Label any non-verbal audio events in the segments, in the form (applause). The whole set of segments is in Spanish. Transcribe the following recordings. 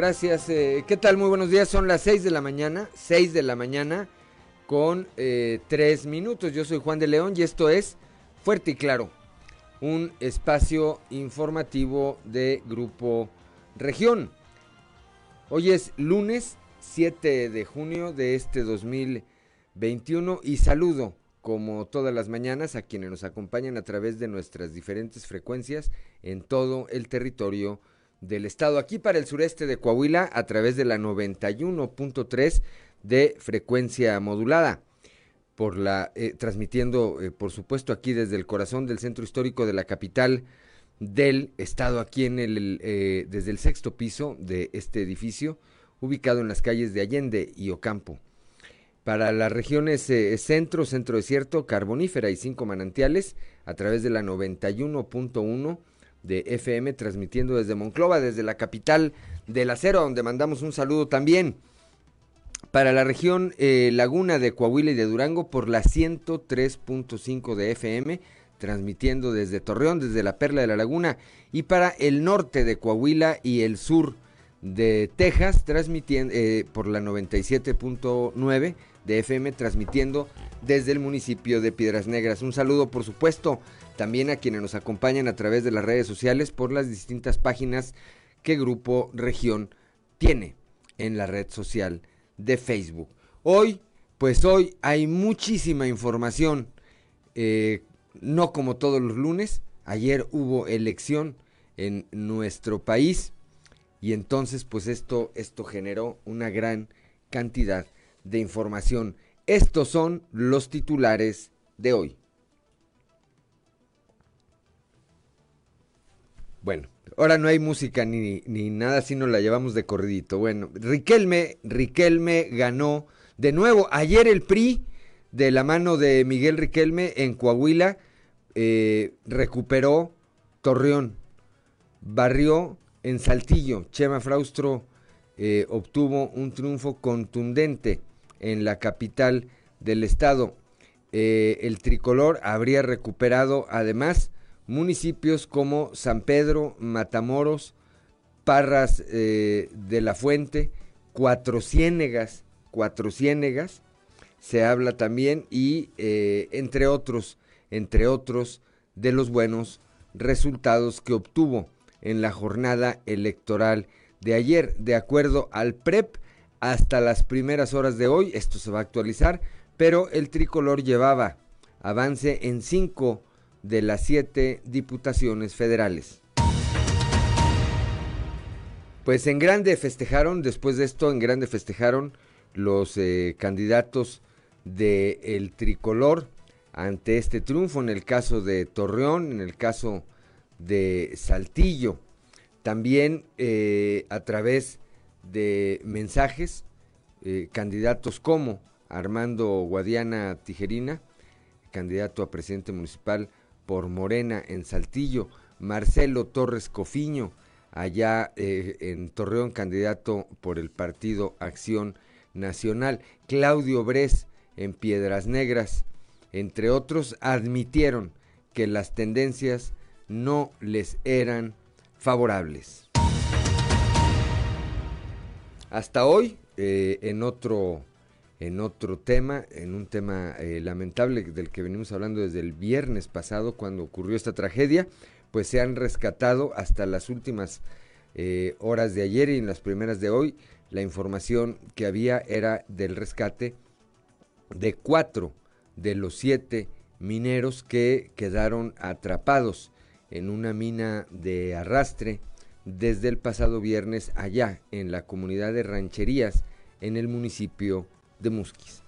Gracias. Eh, ¿Qué tal? Muy buenos días. Son las 6 de la mañana. 6 de la mañana con eh, 3 minutos. Yo soy Juan de León y esto es Fuerte y Claro. Un espacio informativo de Grupo Región. Hoy es lunes 7 de junio de este 2021 y saludo como todas las mañanas a quienes nos acompañan a través de nuestras diferentes frecuencias en todo el territorio del estado. Aquí para el sureste de Coahuila a través de la 91.3 de frecuencia modulada. Por la, eh, transmitiendo, eh, por supuesto, aquí desde el corazón del centro histórico de la capital del estado, aquí en el, eh, desde el sexto piso de este edificio, ubicado en las calles de Allende y Ocampo. Para las regiones centro, centro desierto, carbonífera y cinco manantiales, a través de la 91.1 de FM, transmitiendo desde Monclova, desde la capital del acero, donde mandamos un saludo también para la región eh, Laguna de Coahuila y de Durango por la 103.5 de FM, transmitiendo desde Torreón, desde la Perla de la Laguna, y para el norte de Coahuila y el sur de Texas, transmitiendo eh, por la 97.9 de FM, transmitiendo desde el municipio de Piedras Negras. Un saludo, por supuesto, también a quienes nos acompañan a través de las redes sociales por las distintas páginas que Grupo Región tiene en la red social de Facebook. Hoy, pues hoy hay muchísima información, eh, no como todos los lunes, ayer hubo elección en nuestro país y entonces pues esto, esto generó una gran cantidad de información. Estos son los titulares de hoy. Bueno, ahora no hay música ni, ni nada, sino la llevamos de corridito. Bueno, Riquelme, Riquelme ganó de nuevo. Ayer el PRI, de la mano de Miguel Riquelme en Coahuila, eh, recuperó Torreón, barrió en Saltillo. Chema Fraustro eh, obtuvo un triunfo contundente en la capital del estado. Eh, el tricolor habría recuperado además municipios como San Pedro, Matamoros, Parras eh, de la Fuente, Cuatro Ciénegas, Cuatro Ciénegas, se habla también y eh, entre otros, entre otros de los buenos resultados que obtuvo en la jornada electoral de ayer, de acuerdo al PREP, hasta las primeras horas de hoy, esto se va a actualizar, pero el tricolor llevaba avance en cinco de las siete diputaciones federales. Pues en grande festejaron, después de esto en grande festejaron los eh, candidatos del tricolor ante este triunfo, en el caso de Torreón, en el caso de Saltillo, también eh, a través de mensajes, eh, candidatos como Armando Guadiana Tijerina, candidato a presidente municipal por Morena en Saltillo, Marcelo Torres Cofiño, allá eh, en Torreón, candidato por el partido Acción Nacional, Claudio Bres en Piedras Negras, entre otros, admitieron que las tendencias no les eran favorables. Hasta hoy, eh, en otro en otro tema, en un tema eh, lamentable del que venimos hablando desde el viernes pasado cuando ocurrió esta tragedia, pues se han rescatado hasta las últimas eh, horas de ayer y en las primeras de hoy. La información que había era del rescate de cuatro de los siete mineros que quedaron atrapados en una mina de arrastre desde el pasado viernes allá en la comunidad de rancherías en el municipio de Musquis.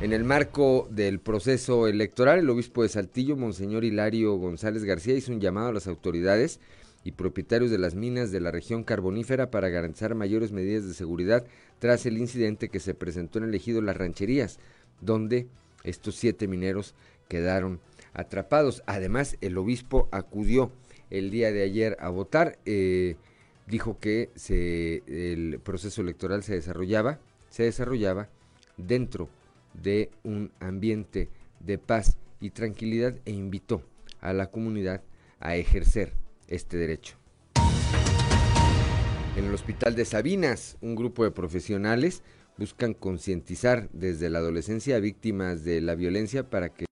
En el marco del proceso electoral, el obispo de Saltillo, Monseñor Hilario González García, hizo un llamado a las autoridades y propietarios de las minas de la región carbonífera para garantizar mayores medidas de seguridad tras el incidente que se presentó en el ejido Las Rancherías, donde estos siete mineros quedaron atrapados. Además, el obispo acudió el día de ayer a votar. Eh, dijo que el proceso electoral se desarrollaba, se desarrollaba dentro de un ambiente de paz y tranquilidad e invitó a la comunidad a ejercer este derecho. En el hospital de Sabinas, un grupo de profesionales buscan concientizar desde la adolescencia a víctimas de la violencia para que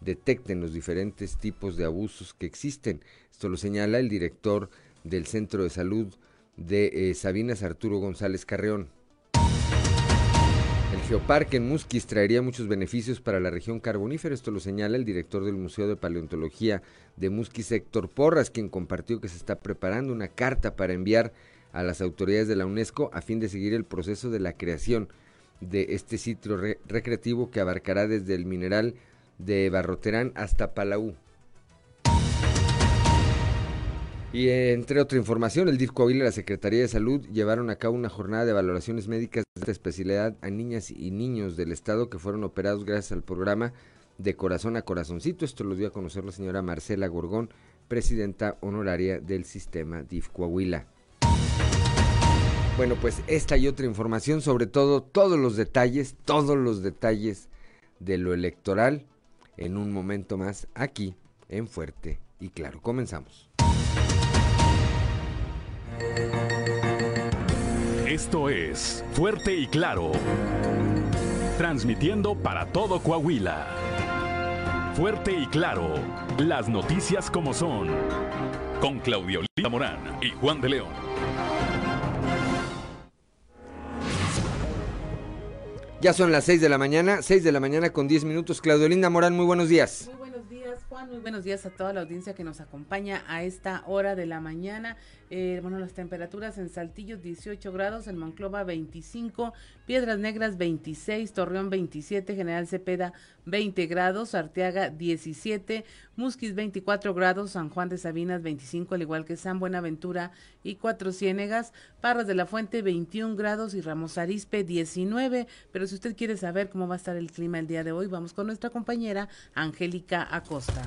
detecten los diferentes tipos de abusos que existen. Esto lo señala el director del Centro de Salud de eh, Sabinas, Arturo González Carreón. El geoparque en Musquis traería muchos beneficios para la región carbonífera. Esto lo señala el director del Museo de Paleontología de Musquis, Héctor Porras, quien compartió que se está preparando una carta para enviar a las autoridades de la UNESCO a fin de seguir el proceso de la creación de este sitio recreativo que abarcará desde el mineral de Barroterán hasta Palau. Y entre otra información, el DIF Coahuila y la Secretaría de Salud llevaron a cabo una jornada de valoraciones médicas de especialidad a niñas y niños del estado que fueron operados gracias al programa de corazón a corazoncito. Esto lo dio a conocer la señora Marcela Gorgón, presidenta honoraria del sistema DIF Coahuila. Bueno, pues esta y otra información, sobre todo todos los detalles, todos los detalles de lo electoral, en un momento más aquí en Fuerte y Claro. Comenzamos. Esto es Fuerte y Claro, transmitiendo para todo Coahuila. Fuerte y Claro, las noticias como son, con Claudio Lima Morán y Juan de León. Ya son las 6 de la mañana, 6 de la mañana con 10 minutos. Claudio Linda Morán, muy buenos días. Muy buenos días, Juan. Muy buenos días a toda la audiencia que nos acompaña a esta hora de la mañana. Eh, bueno, las temperaturas en Saltillo 18 grados, en Monclova 25, Piedras Negras 26, Torreón 27, General Cepeda 20 grados, Arteaga 17, Musquis 24 grados, San Juan de Sabinas 25, al igual que San Buenaventura y Cuatro Ciénegas, Parras de la Fuente 21 grados y Ramos Arispe 19. Pero si usted quiere saber cómo va a estar el clima el día de hoy, vamos con nuestra compañera Angélica Acosta.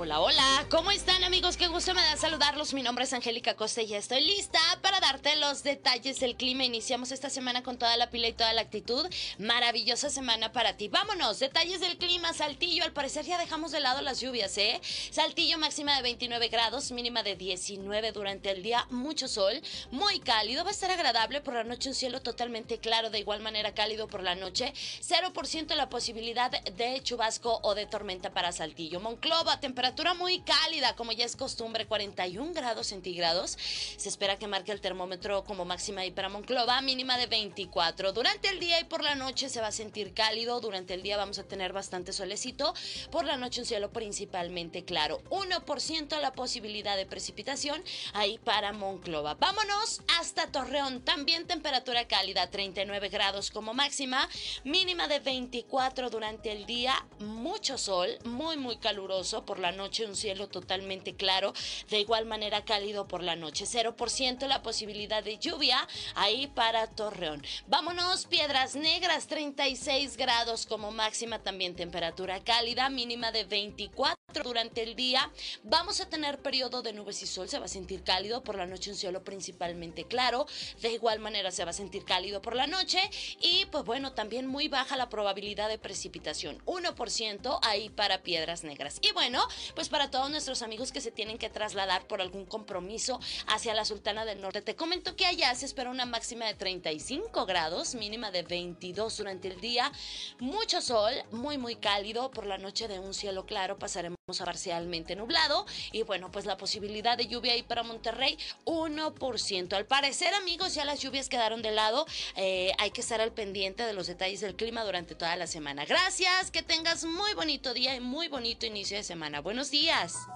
Hola, hola, ¿cómo están amigos? Qué gusto me da saludarlos. Mi nombre es Angélica Costa y estoy lista para darte los detalles del clima. Iniciamos esta semana con toda la pila y toda la actitud. Maravillosa semana para ti. Vámonos, detalles del clima. Saltillo, al parecer ya dejamos de lado las lluvias, ¿eh? Saltillo máxima de 29 grados, mínima de 19 durante el día. Mucho sol, muy cálido. Va a estar agradable por la noche, un cielo totalmente claro, de igual manera cálido por la noche. 0% la posibilidad de chubasco o de tormenta para Saltillo. Monclova, temperatura temperatura muy cálida, como ya es costumbre, 41 grados centígrados. Se espera que marque el termómetro como máxima y para Monclova, mínima de 24. Durante el día y por la noche se va a sentir cálido. Durante el día vamos a tener bastante solecito. Por la noche un cielo principalmente claro. 1% la posibilidad de precipitación ahí para Monclova. Vámonos hasta Torreón. También temperatura cálida, 39 grados como máxima, mínima de 24 durante el día. Mucho sol, muy, muy caluroso por la noche un cielo totalmente claro, de igual manera cálido por la noche. 0% la posibilidad de lluvia ahí para Torreón. Vámonos, Piedras Negras, 36 grados como máxima, también temperatura cálida, mínima de 24 durante el día. Vamos a tener periodo de nubes y sol, se va a sentir cálido por la noche, un cielo principalmente claro. De igual manera se va a sentir cálido por la noche y pues bueno, también muy baja la probabilidad de precipitación, 1% ahí para Piedras Negras. Y bueno, pues para todos nuestros amigos que se tienen que trasladar por algún compromiso hacia la Sultana del Norte. Te comento que allá se espera una máxima de 35 grados, mínima de 22 durante el día, mucho sol, muy muy cálido, por la noche de un cielo claro pasaremos a parcialmente nublado y bueno, pues la posibilidad de lluvia ahí para Monterrey 1%. Al parecer amigos ya las lluvias quedaron de lado, eh, hay que estar al pendiente de los detalles del clima durante toda la semana. Gracias, que tengas muy bonito día y muy bonito inicio de semana. Buenos días.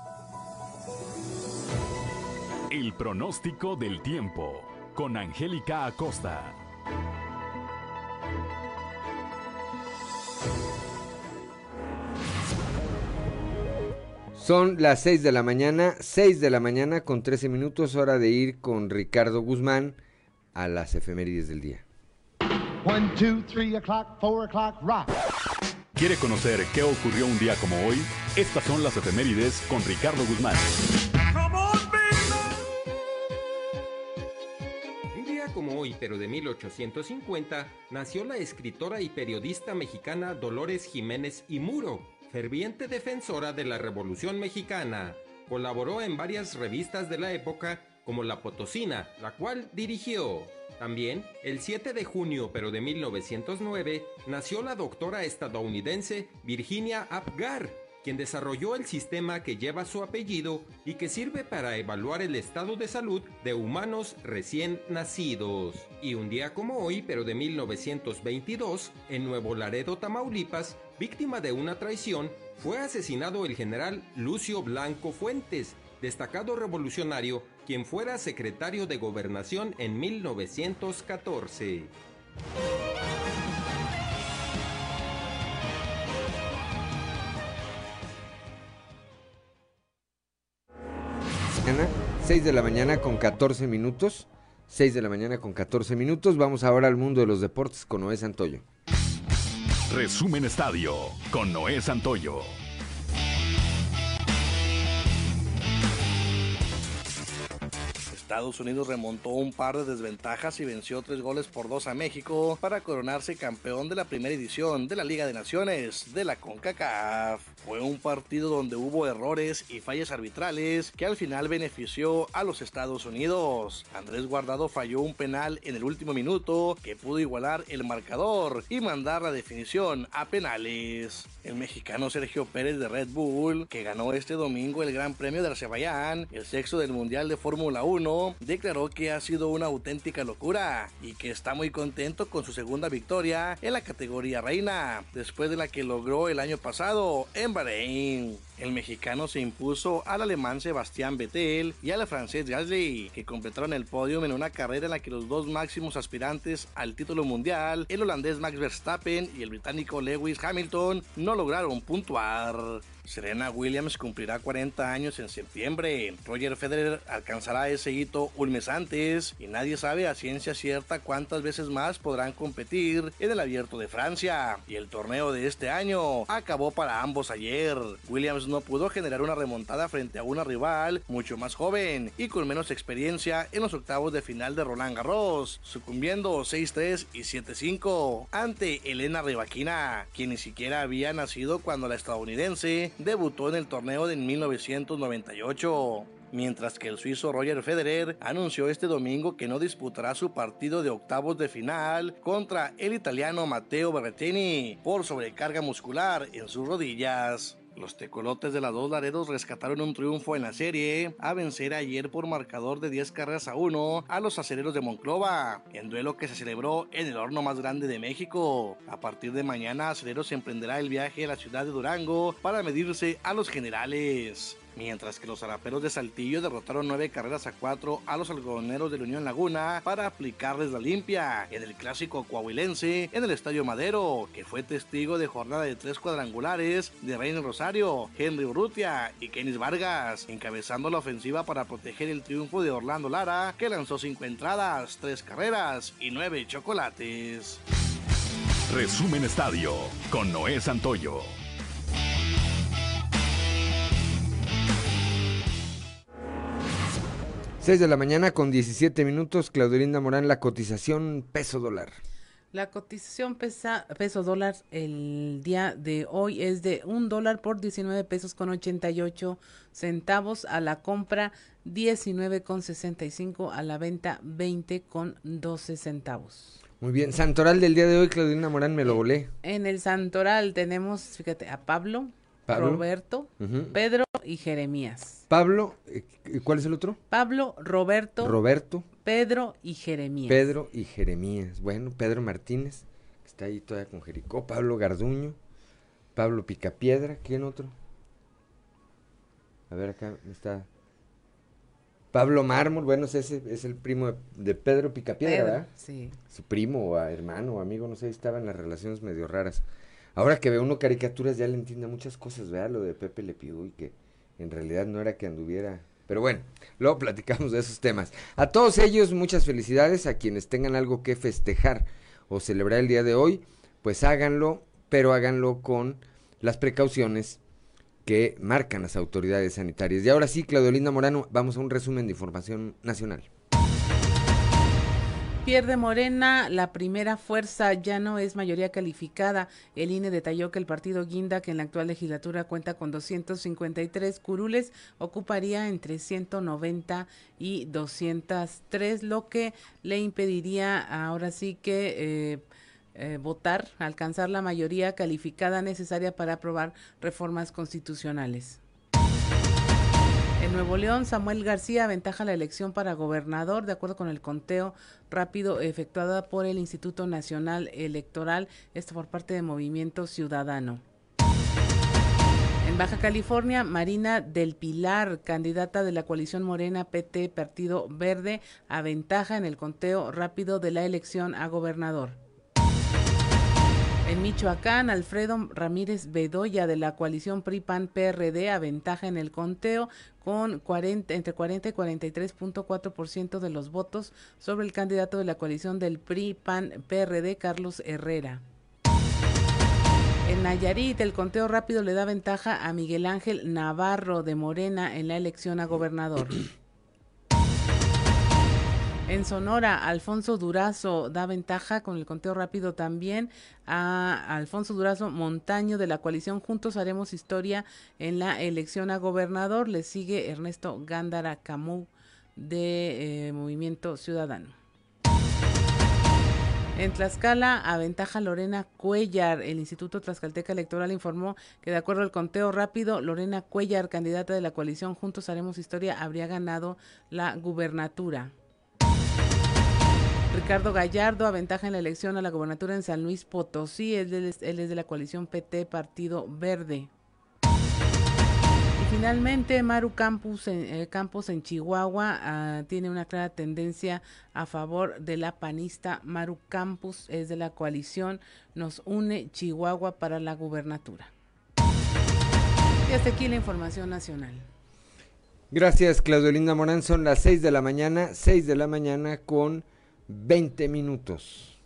El pronóstico del tiempo con Angélica Acosta. Son las 6 de la mañana, 6 de la mañana con 13 minutos, hora de ir con Ricardo Guzmán a las efemérides del día. 1, 2, 3 o'clock, 4 o'clock, rock. ¿Quiere conocer qué ocurrió un día como hoy? Estas son las efemérides con Ricardo Guzmán. Un día como hoy, pero de 1850, nació la escritora y periodista mexicana Dolores Jiménez y Muro, ferviente defensora de la Revolución Mexicana. Colaboró en varias revistas de la época como La Potosina, la cual dirigió. También, el 7 de junio pero de 1909, nació la doctora estadounidense Virginia Apgar, quien desarrolló el sistema que lleva su apellido y que sirve para evaluar el estado de salud de humanos recién nacidos. Y un día como hoy, pero de 1922, en Nuevo Laredo, Tamaulipas, víctima de una traición, fue asesinado el general Lucio Blanco Fuentes, destacado revolucionario, quien fuera secretario de gobernación en 1914. Mañana, 6 de la mañana con 14 minutos. 6 de la mañana con 14 minutos. Vamos ahora al mundo de los deportes con Noé Santoyo. Resumen Estadio con Noé Santoyo. Estados Unidos remontó un par de desventajas y venció tres goles por dos a México para coronarse campeón de la primera edición de la Liga de Naciones de la CONCACAF. Fue un partido donde hubo errores y fallas arbitrales que al final benefició a los Estados Unidos. Andrés Guardado falló un penal en el último minuto que pudo igualar el marcador y mandar la definición a penales. El mexicano Sergio Pérez de Red Bull, que ganó este domingo el Gran Premio de Azerbaiyán, el sexto del Mundial de Fórmula 1, declaró que ha sido una auténtica locura y que está muy contento con su segunda victoria en la categoría reina, después de la que logró el año pasado en Bahrein. El mexicano se impuso al alemán Sebastián Vettel y al francés Gasly, que completaron el podio en una carrera en la que los dos máximos aspirantes al título mundial, el holandés Max Verstappen y el británico Lewis Hamilton, no lograron puntuar. Serena Williams cumplirá 40 años en septiembre. Roger Federer alcanzará ese hito un mes antes y nadie sabe a ciencia cierta cuántas veces más podrán competir en el Abierto de Francia. Y el torneo de este año acabó para ambos ayer. Williams no pudo generar una remontada frente a una rival mucho más joven y con menos experiencia en los octavos de final de Roland Garros, sucumbiendo 6-3 y 7-5 ante Elena Rybakina, quien ni siquiera había nacido cuando la estadounidense debutó en el torneo de 1998 mientras que el suizo Roger Federer anunció este domingo que no disputará su partido de octavos de final contra el italiano Matteo Berrettini por sobrecarga muscular en sus rodillas. Los tecolotes de las dos Laredos rescataron un triunfo en la serie a vencer ayer por marcador de 10 carreras a 1 a los acereros de Monclova, en duelo que se celebró en el horno más grande de México. A partir de mañana, Acereros emprenderá el viaje a la ciudad de Durango para medirse a los generales mientras que los araperos de Saltillo derrotaron nueve carreras a cuatro a los algodoneros de la Unión Laguna para aplicarles la limpia en el clásico coahuilense en el Estadio Madero, que fue testigo de jornada de tres cuadrangulares de Reina Rosario, Henry Urrutia y Kenis Vargas, encabezando la ofensiva para proteger el triunfo de Orlando Lara, que lanzó cinco entradas, tres carreras y nueve chocolates. Resumen Estadio con Noé Santoyo. 6 de la mañana con 17 minutos, Claudelinda Morán, la cotización peso dólar. La cotización pesa, peso dólar el día de hoy es de un dólar por 19 pesos con 88 centavos a la compra 19 con 65 a la venta 20 con 12 centavos. Muy bien, Santoral del día de hoy, Claudelina Morán, me lo volé. En el Santoral tenemos, fíjate, a Pablo, Pablo. Roberto. Pedro y Jeremías. Pablo, ¿cuál es el otro? Pablo, Roberto. Roberto. Pedro y Jeremías. Pedro y Jeremías. Bueno, Pedro Martínez, que está ahí todavía con Jericó. Pablo Garduño. Pablo Picapiedra. ¿Quién otro? A ver, acá está. Pablo Mármol, bueno, ese es el primo de, de Pedro Picapiedra, Pedro, ¿verdad? Sí. Su primo o hermano o amigo, no sé, estaban las relaciones medio raras. Ahora que ve uno caricaturas ya le entiende muchas cosas, ¿verdad? Lo de Pepe Le Pew y que en realidad no era que anduviera. Pero bueno, luego platicamos de esos temas. A todos ellos, muchas felicidades. A quienes tengan algo que festejar o celebrar el día de hoy, pues háganlo, pero háganlo con las precauciones que marcan las autoridades sanitarias. Y ahora sí, Claudio Linda Morano, vamos a un resumen de información nacional. Pierde Morena, la primera fuerza ya no es mayoría calificada. El INE detalló que el partido Guinda, que en la actual legislatura cuenta con 253 curules, ocuparía entre 190 y 203, lo que le impediría ahora sí que eh, eh, votar, alcanzar la mayoría calificada necesaria para aprobar reformas constitucionales. En Nuevo León, Samuel García aventaja la elección para gobernador, de acuerdo con el conteo rápido efectuada por el Instituto Nacional Electoral, esto por parte de Movimiento Ciudadano. En Baja California, Marina del Pilar, candidata de la coalición Morena PT Partido Verde, aventaja en el conteo rápido de la elección a gobernador. En Michoacán, Alfredo Ramírez Bedoya de la coalición PRI-PAN-PRD aventaja en el conteo con 40, entre 40 y 43.4% de los votos sobre el candidato de la coalición del PRI-PAN-PRD, Carlos Herrera. En Nayarit, el conteo rápido le da ventaja a Miguel Ángel Navarro de Morena en la elección a gobernador. En Sonora, Alfonso Durazo da ventaja con el conteo rápido también a Alfonso Durazo Montaño de la coalición Juntos Haremos Historia en la elección a gobernador. Le sigue Ernesto Gándara Camú de eh, Movimiento Ciudadano. En Tlaxcala, aventaja Lorena Cuellar. El Instituto Tlaxcalteca Electoral informó que de acuerdo al conteo rápido, Lorena Cuellar, candidata de la coalición Juntos Haremos Historia, habría ganado la gubernatura. Ricardo Gallardo aventaja en la elección a la gobernatura en San Luis Potosí. Él es, de la coalición PT Partido Verde. Y finalmente, Maru Campos en, eh, Campos en Chihuahua ah, tiene una clara tendencia a favor de la panista. Maru Campos es de la coalición Nos Une Chihuahua para la gubernatura. Y hasta aquí la información nacional. Gracias, Claudio Linda Morán. Son las 6 de la mañana, 6 de la mañana con 20 minutos.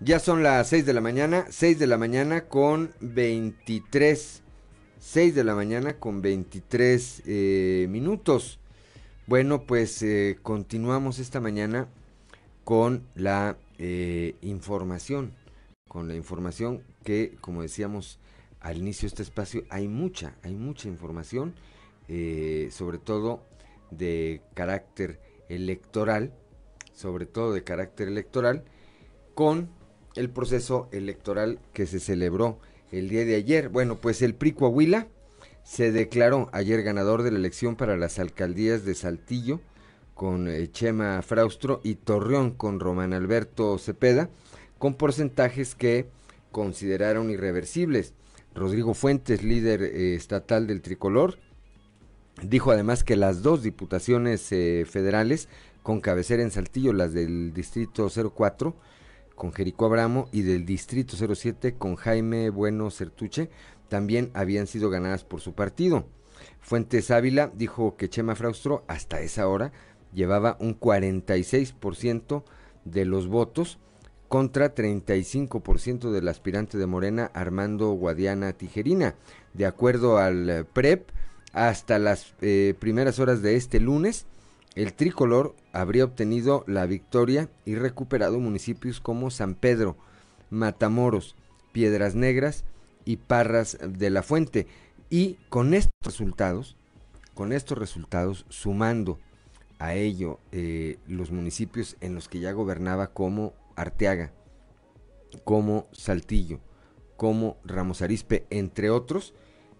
Ya son las 6 de la mañana, 6 de la mañana con 23, 6 de la mañana con 23 eh, minutos. Bueno, pues eh, continuamos esta mañana con la eh, información, con la información que, como decíamos, al inicio de este espacio hay mucha, hay mucha información, eh, sobre todo de carácter electoral, sobre todo de carácter electoral, con el proceso electoral que se celebró el día de ayer. Bueno, pues el PRI Coahuila se declaró ayer ganador de la elección para las alcaldías de Saltillo con eh, Chema Fraustro y Torreón con Román Alberto Cepeda, con porcentajes que consideraron irreversibles. Rodrigo Fuentes, líder eh, estatal del tricolor, dijo además que las dos diputaciones eh, federales con cabecera en Saltillo, las del distrito 04 con Jericó Abramo y del distrito 07 con Jaime Bueno Certuche, también habían sido ganadas por su partido. Fuentes Ávila dijo que Chema Fraustro hasta esa hora llevaba un 46% de los votos contra 35% del aspirante de Morena Armando Guadiana Tijerina. De acuerdo al eh, PREP, hasta las eh, primeras horas de este lunes, el tricolor habría obtenido la victoria y recuperado municipios como San Pedro, Matamoros, Piedras Negras y Parras de la Fuente. Y con estos resultados, con estos resultados, sumando a ello eh, los municipios en los que ya gobernaba como Arteaga, como Saltillo, como Ramos Arispe, entre otros,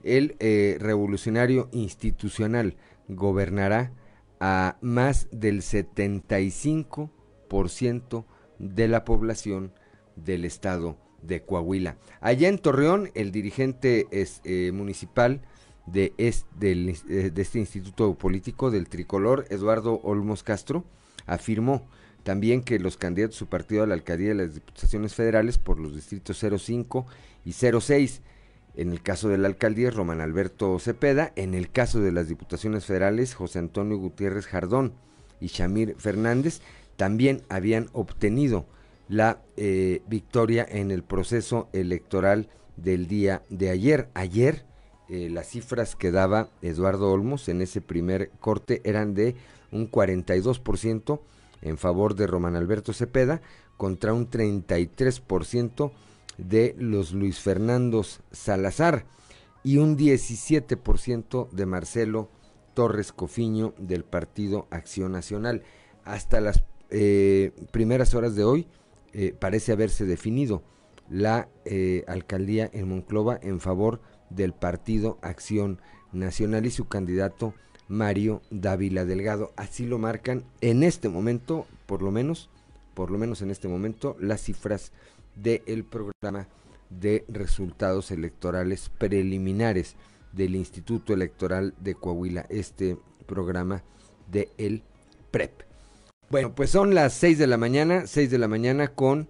el eh, revolucionario institucional gobernará a más del 75% de la población del estado de Coahuila. Allá en Torreón, el dirigente eh, municipal de, eh, de este instituto político del tricolor, Eduardo Olmos Castro, afirmó también que los candidatos de su partido a la alcaldía de las diputaciones federales por los distritos 05 y 06. En el caso de la alcaldía, Román Alberto Cepeda. En el caso de las diputaciones federales, José Antonio Gutiérrez Jardón y Shamir Fernández también habían obtenido la eh, victoria en el proceso electoral del día de ayer. Ayer eh, las cifras que daba Eduardo Olmos en ese primer corte eran de un 42% en favor de Román Alberto Cepeda contra un 33% de los Luis Fernandos Salazar y un 17% de Marcelo Torres Cofiño del Partido Acción Nacional. Hasta las eh, primeras horas de hoy eh, parece haberse definido la eh, alcaldía en Monclova en favor del Partido Acción Nacional y su candidato Mario Dávila Delgado. Así lo marcan en este momento, por lo menos, por lo menos en este momento, las cifras del programa de resultados electorales preliminares del Instituto Electoral de Coahuila, este programa de el PREP. Bueno, pues son las 6 de la mañana, 6 de la mañana con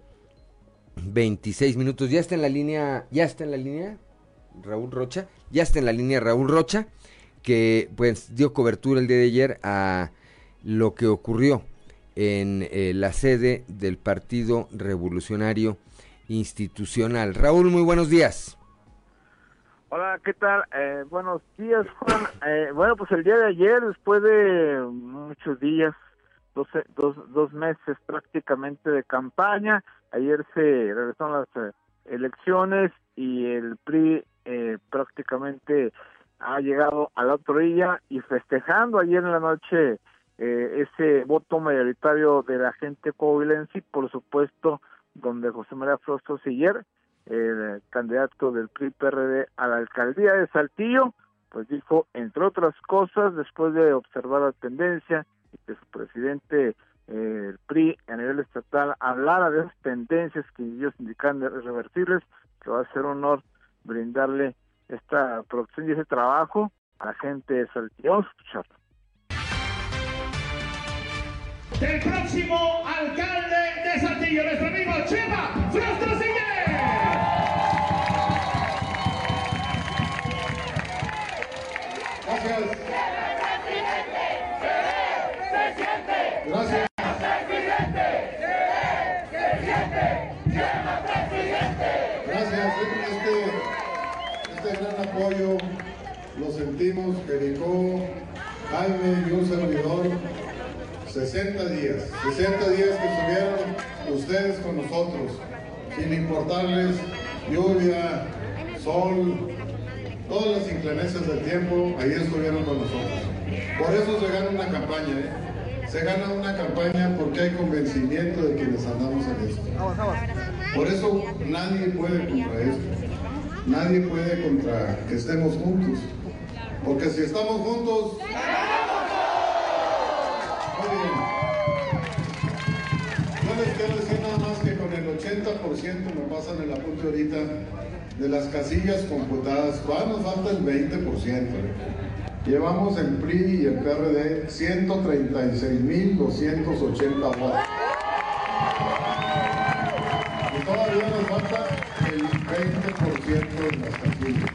26 minutos. Ya está en la línea, ya está en la línea Raúl Rocha, ya está en la línea Raúl Rocha, que pues dio cobertura el día de ayer a lo que ocurrió en eh, la sede del Partido Revolucionario Institucional. Raúl, muy buenos días. Hola, ¿qué tal? Eh, buenos días, Juan. Eh, bueno, pues el día de ayer, después de muchos días, dos, dos, dos meses prácticamente de campaña, ayer se regresaron las elecciones y el PRI prácticamente ha llegado a la otra orilla y festejando ayer en la noche eh, ese voto mayoritario de la gente coahuilense, por supuesto, donde José María Frostro Siller, el candidato del PRI-PRD a la alcaldía de Saltillo, pues dijo, entre otras cosas, después de observar la tendencia y que su presidente eh, el PRI a nivel estatal hablara de esas tendencias que ellos indican revertirles, que va a ser honor brindarle esta producción y ese trabajo a la gente de Saltillo. Vamos a escucharlo del próximo alcalde de Saltillo, nuestro amigo Chema Frostro Gracias. Se siente. Gracias. Gracias, este, este gran apoyo lo sentimos, Jericó, Jaime y un servidor 60 días, 60 días que estuvieron ustedes con nosotros, sin importarles lluvia, sol, todas las inclemencias del tiempo, ahí estuvieron con nosotros. Por eso se gana una campaña, ¿eh? Se gana una campaña porque hay convencimiento de quienes andamos en esto. Por eso nadie puede contra esto. Nadie puede contra que estemos juntos. Porque si estamos juntos... quiero decir nada más que con el 80% me pasan el apunte ahorita de las casillas computadas, todavía nos falta el 20%. Llevamos el PRI y el PRD 136.280 votos. Y todavía nos falta el 20% en las casillas.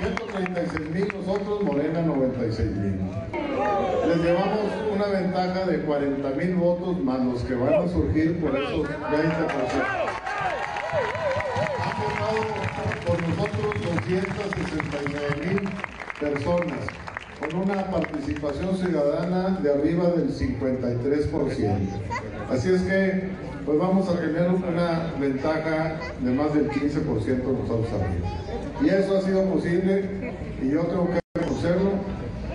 136.000 nosotros, Morena 96.000. Les llevamos una ventaja de 40 mil votos más los que van a surgir por esos 20%. Han votado por nosotros 269 mil personas, con una participación ciudadana de arriba del 53%. Así es que, pues vamos a tener una ventaja de más del 15% nosotros arriba. Y eso ha sido posible y yo tengo que reconocerlo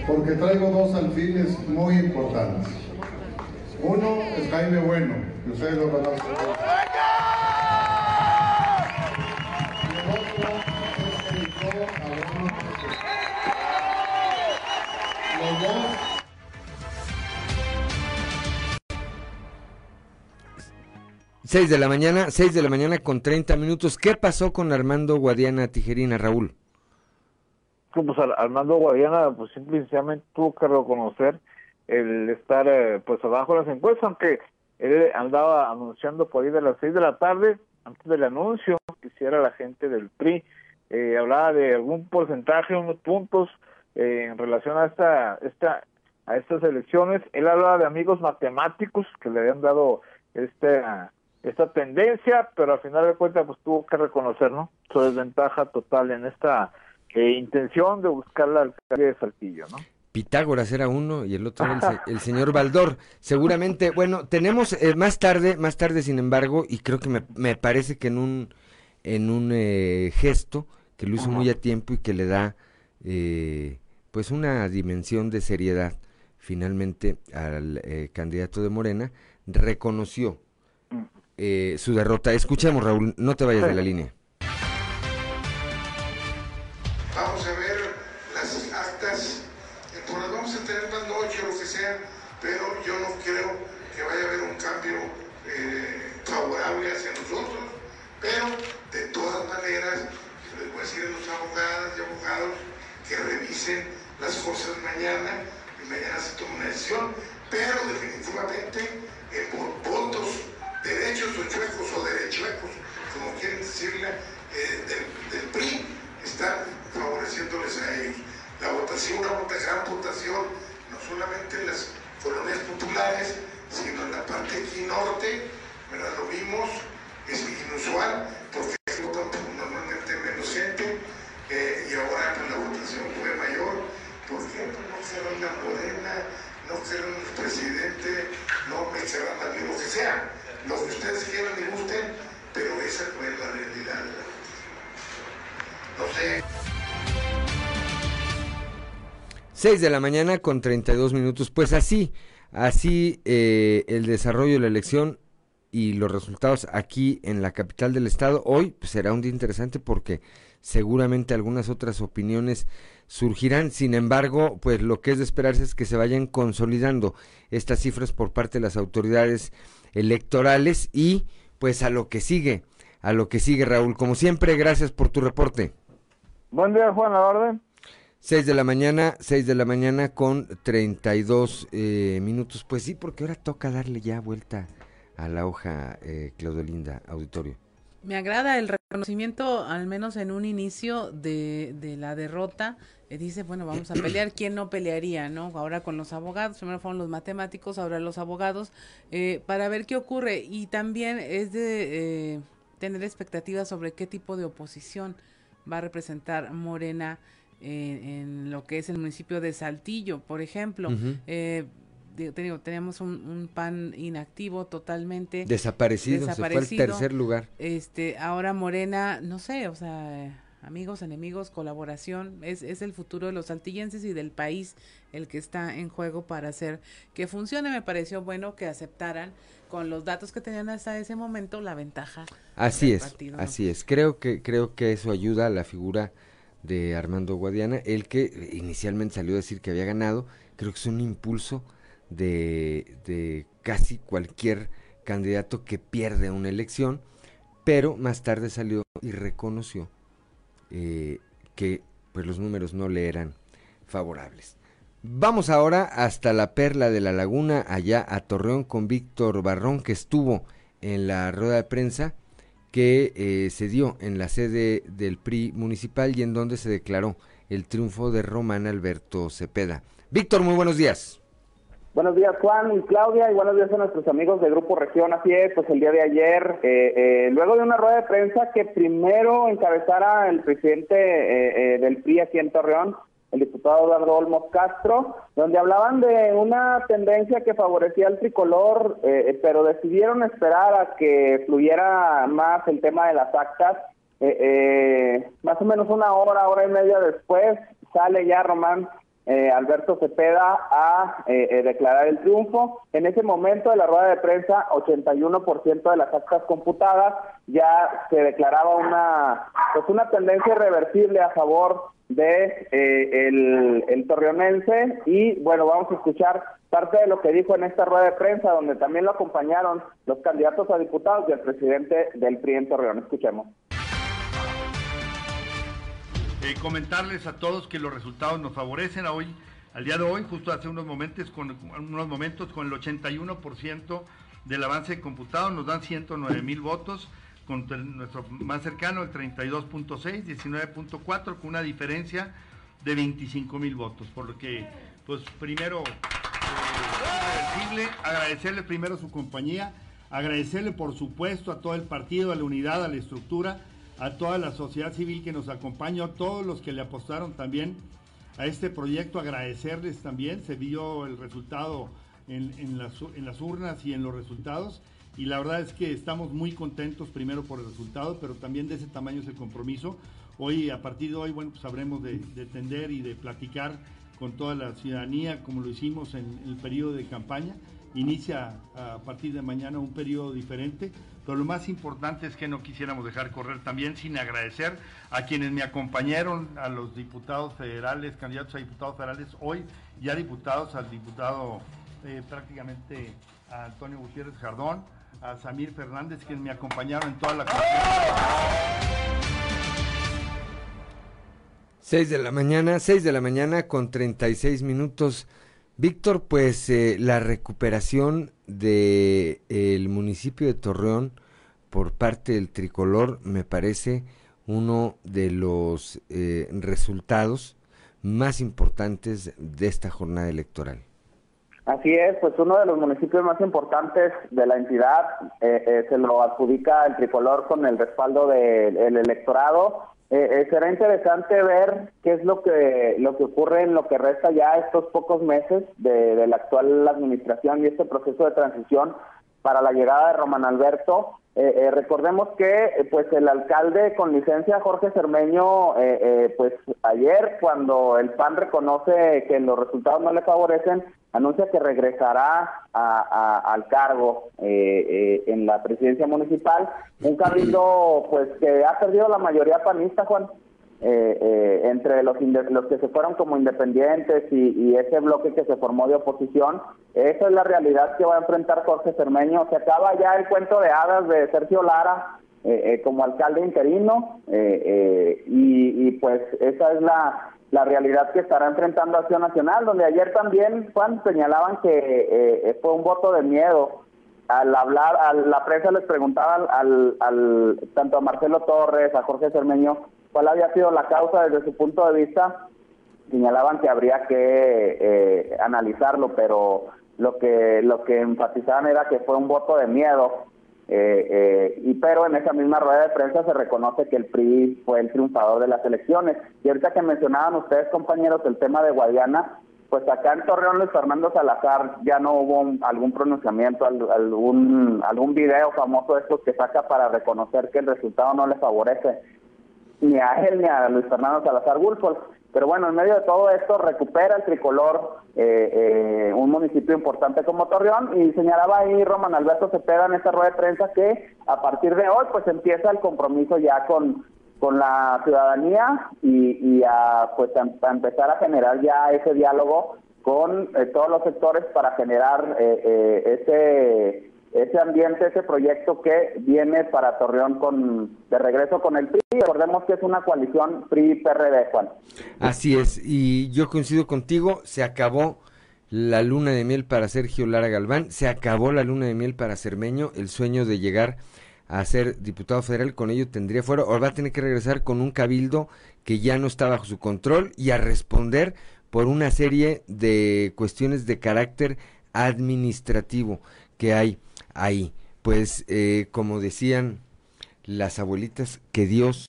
porque traigo dos alfiles muy importantes. Uno es Jaime Bueno, que ustedes lo conocen. 6 de la mañana, 6 de la mañana con 30 minutos. ¿Qué pasó con Armando Guadiana Tijerina, Raúl? Pues Armando Guadiana, pues simplemente tuvo que reconocer el estar eh, pues abajo de las encuestas, aunque él andaba anunciando por ahí de las 6 de la tarde, antes del anuncio que hiciera la gente del PRI, eh, hablaba de algún porcentaje, unos puntos eh, en relación a esta, esta, a estas elecciones. Él hablaba de amigos matemáticos que le habían dado esta esta tendencia, pero al final de cuentas pues tuvo que reconocer, ¿no? Su desventaja total en esta eh, intención de buscar la alcaldía de Saltillo, ¿no? Pitágoras era uno y el otro era el, se- (laughs) el señor Baldor. Seguramente, bueno, tenemos eh, más tarde, más tarde, sin embargo, y creo que me, me parece que en un, en un eh, gesto que lo hizo muy a tiempo y que le da, eh, pues, una dimensión de seriedad, finalmente, al candidato de Morena, reconoció eh, su derrota. Escuchemos, Raúl, no te vayas de la línea. Vamos a ver las actas, eh, por las vamos a tener más noche o lo que sea, pero yo no creo que vaya a haber un cambio eh, favorable hacia nosotros, pero de todas maneras, les voy a decir a los abogadas y abogados que revisen las cosas mañana y mañana se toma una decisión, pero definitivamente por votos derechos o chuecos o derechuecos, como quieren decirle, eh, del, PRI, están favoreciéndoles a ellos. La votación, una gran votación, no solamente en las colonias populares, sino en la parte aquí norte, ¿verdad? lo vimos, es inusual, porque votan normalmente menos gente, eh, y ahora pues, la votación fue mayor, ¿por qué? Pues no querrán la morena, no querrán el presidente, no me querrán a mí, lo que sea, lo que ustedes quieran y gusten, pero esa no es la realidad. No sé. 6 de la mañana con 32 minutos. Pues así, así eh, el desarrollo de la elección y los resultados aquí en la capital del estado. Hoy pues, será un día interesante porque seguramente algunas otras opiniones surgirán. Sin embargo, pues lo que es de esperarse es que se vayan consolidando estas cifras por parte de las autoridades electorales y pues a lo que sigue, a lo que sigue Raúl. Como siempre, gracias por tu reporte. Buen día, Juan, a la orden. 6 de la mañana, 6 de la mañana con 32 eh, minutos. Pues sí, porque ahora toca darle ya vuelta a la hoja, eh, Claudolinda, auditorio. Me agrada el reconocimiento, al menos en un inicio de, de la derrota. Eh, dice, bueno, vamos a pelear. ¿Quién no pelearía, no? Ahora con los abogados, primero fueron los matemáticos, ahora los abogados, eh, para ver qué ocurre. Y también es de eh, tener expectativas sobre qué tipo de oposición va a representar Morena en, en lo que es el municipio de Saltillo, por ejemplo. Ujú. Eh, digo, te digo, teníamos un, un PAN inactivo totalmente. Desaparecido, se fue al desaparecido. tercer lugar. Este, ahora Morena, no sé, o sea, eh, amigos, enemigos, colaboración, es, es el futuro de los saltillenses y del país el que está en juego para hacer que funcione. Me pareció bueno que aceptaran con los datos que tenían hasta ese momento la ventaja. Así del es, partido, ¿no? así es. Creo que, creo que eso ayuda a la figura de Armando Guadiana, el que inicialmente salió a decir que había ganado. Creo que es un impulso de, de casi cualquier candidato que pierde una elección, pero más tarde salió y reconoció eh, que pues los números no le eran favorables. Vamos ahora hasta la Perla de la Laguna, allá a Torreón, con Víctor Barrón, que estuvo en la rueda de prensa que eh, se dio en la sede del PRI municipal y en donde se declaró el triunfo de Román Alberto Cepeda. Víctor, muy buenos días. Buenos días Juan y Claudia y buenos días a nuestros amigos de Grupo Región. Así es, pues el día de ayer, eh, eh, luego de una rueda de prensa que primero encabezara el presidente eh, eh, del PRI aquí en Torreón, el diputado Eduardo Olmos Castro, donde hablaban de una tendencia que favorecía al tricolor, eh, eh, pero decidieron esperar a que fluyera más el tema de las actas. Más o menos una hora, hora y media después, sale ya Román eh, Alberto Cepeda a eh, eh, declarar el triunfo. En ese momento de la rueda de prensa, 81% de las actas computadas ya se declaraba una pues una tendencia irreversible a favor de eh, el, el torreonense y bueno vamos a escuchar parte de lo que dijo en esta rueda de prensa donde también lo acompañaron los candidatos a diputados y el presidente del PRI en Torreón. Escuchemos. Eh, comentarles a todos que los resultados nos favorecen. A hoy, al día de hoy, justo hace unos momentos, con, unos momentos con el 81% del avance computado, nos dan 109 mil votos, con nuestro más cercano el 32.6, 19.4, con una diferencia de 25 mil votos, por lo que, pues primero, eh, agradecerle primero su compañía, agradecerle por supuesto a todo el partido, a la unidad, a la estructura, a toda la sociedad civil que nos acompañó, a todos los que le apostaron también a este proyecto, agradecerles también, se vio el resultado en, las, en urnas y en los resultados y la verdad es que estamos muy contentos primero por el resultado, pero también de ese tamaño es el compromiso. Hoy, a partir de hoy, bueno, pues de, de tender y de platicar con toda la ciudadanía, como lo hicimos en, el periodo de campaña. Inicia a partir de mañana un periodo diferente, pero lo más importante es que no quisiéramos dejar correr también sin agradecer a quienes me acompañaron, a los diputados federales, candidatos a diputados federales, hoy ya diputados, al diputado eh, prácticamente a Antonio Gutiérrez Jardón, a Samir Fernández, quienes me acompañaron en toda la... 6 de la mañana, 6 de la mañana con 36 minutos. Víctor, pues eh, la recuperación del el municipio de Torreón por parte del tricolor me parece uno de los eh, resultados más importantes de esta jornada electoral. Así es, pues uno de los municipios más importantes de la entidad eh, se lo adjudica el tricolor con el respaldo del electorado eh, eh, será interesante ver qué es lo que lo que ocurre en lo que resta ya estos pocos meses de, la actual administración y este proceso de transición para la llegada de Román Alberto. Eh, recordemos que pues el alcalde con licencia Jorge Cermeño, pues ayer cuando el PAN reconoce que los resultados no le favorecen, anuncia que regresará al cargo eh, eh, en la presidencia municipal. Un cabildo pues que ha perdido la mayoría panista, Juan. Eh, entre los, los que se fueron como independientes y, ese bloque que se formó de oposición, esa es la realidad que va a enfrentar Jorge Cermeño. Se acaba ya el cuento de hadas de Sergio Lara como alcalde interino y, y pues esa es la, realidad que estará enfrentando Acción Nacional, donde ayer también Juan señalaban que eh, fue un voto de miedo. Al hablar, a la prensa les preguntaban al, al, tanto a Marcelo Torres, a Jorge Cermeño, cuál había sido la causa desde su punto de vista. Señalaban que habría que eh, analizarlo, pero lo que lo que enfatizaban era que fue un voto de miedo eh, eh, y pero en esa misma rueda de prensa se reconoce que el PRI fue el triunfador de las elecciones. Y ahorita que mencionaban ustedes, compañeros, el tema de Guadiana, pues acá en Torreón Luis Fernando Salazar ya no hubo algún pronunciamiento, algún algún video famoso de estos que saca para reconocer que el resultado no le favorece ni a él ni a Luis Fernando Salazar Gulfol. Pero bueno, en medio de todo esto recupera el tricolor eh, eh, un municipio importante como Torreón y señalaba ahí Roman Alberto Cepeda en esta rueda de prensa que a partir de hoy pues empieza el compromiso ya con, con la ciudadanía y, a, pues a, empezar a generar ya ese diálogo con eh, todos los sectores para generar ese ese ambiente, ese proyecto que viene para Torreón con de regreso con el PRI. Recordemos que es una coalición PRI-PRD, Juan. Así es, y yo coincido contigo, se acabó la luna de miel para Sergio Lara Galván, se acabó la luna de miel para Cermeño, el sueño de llegar a ser diputado federal, con ello tendría fuera, o va a tener que regresar con un cabildo que ya no está bajo su control y a responder por una serie de cuestiones de carácter administrativo que hay ahí. Pues eh, como decían las abuelitas, que Dios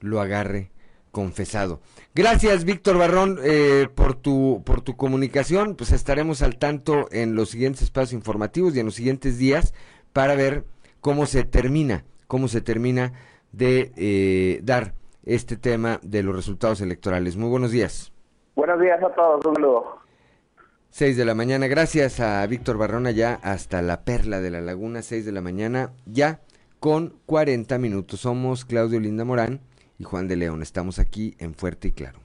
lo agarre confesado. Gracias, Víctor Barrón, eh, por tu por tu comunicación. Pues estaremos al tanto en los siguientes espacios informativos y en los siguientes días para ver cómo se termina, cómo se termina de eh, dar este tema de los resultados electorales. Muy buenos días. Buenos días a todos, un saludo. 6 de la mañana, gracias a Víctor Barrona ya hasta la Perla de la Laguna, 6 de la mañana, ya con 40 minutos. Somos Claudio Linda Morán y Juan de León. Estamos aquí en Fuerte y Claro.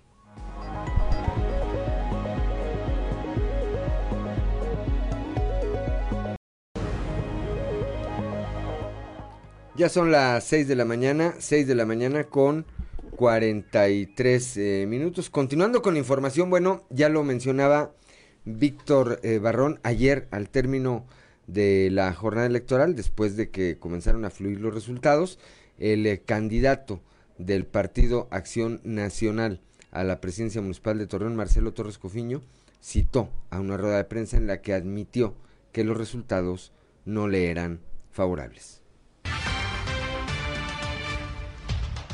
Ya son las 6 de la mañana, 6 de la mañana con 43 eh, minutos. Continuando con la información, bueno, ya lo mencionaba Víctor eh, Barrón ayer al término de la jornada electoral, después de que comenzaron a fluir los resultados, el eh, candidato del partido Acción Nacional a la presidencia municipal de Torreón, Marcelo Torres Cofiño, citó a una rueda de prensa en la que admitió que los resultados no le eran favorables.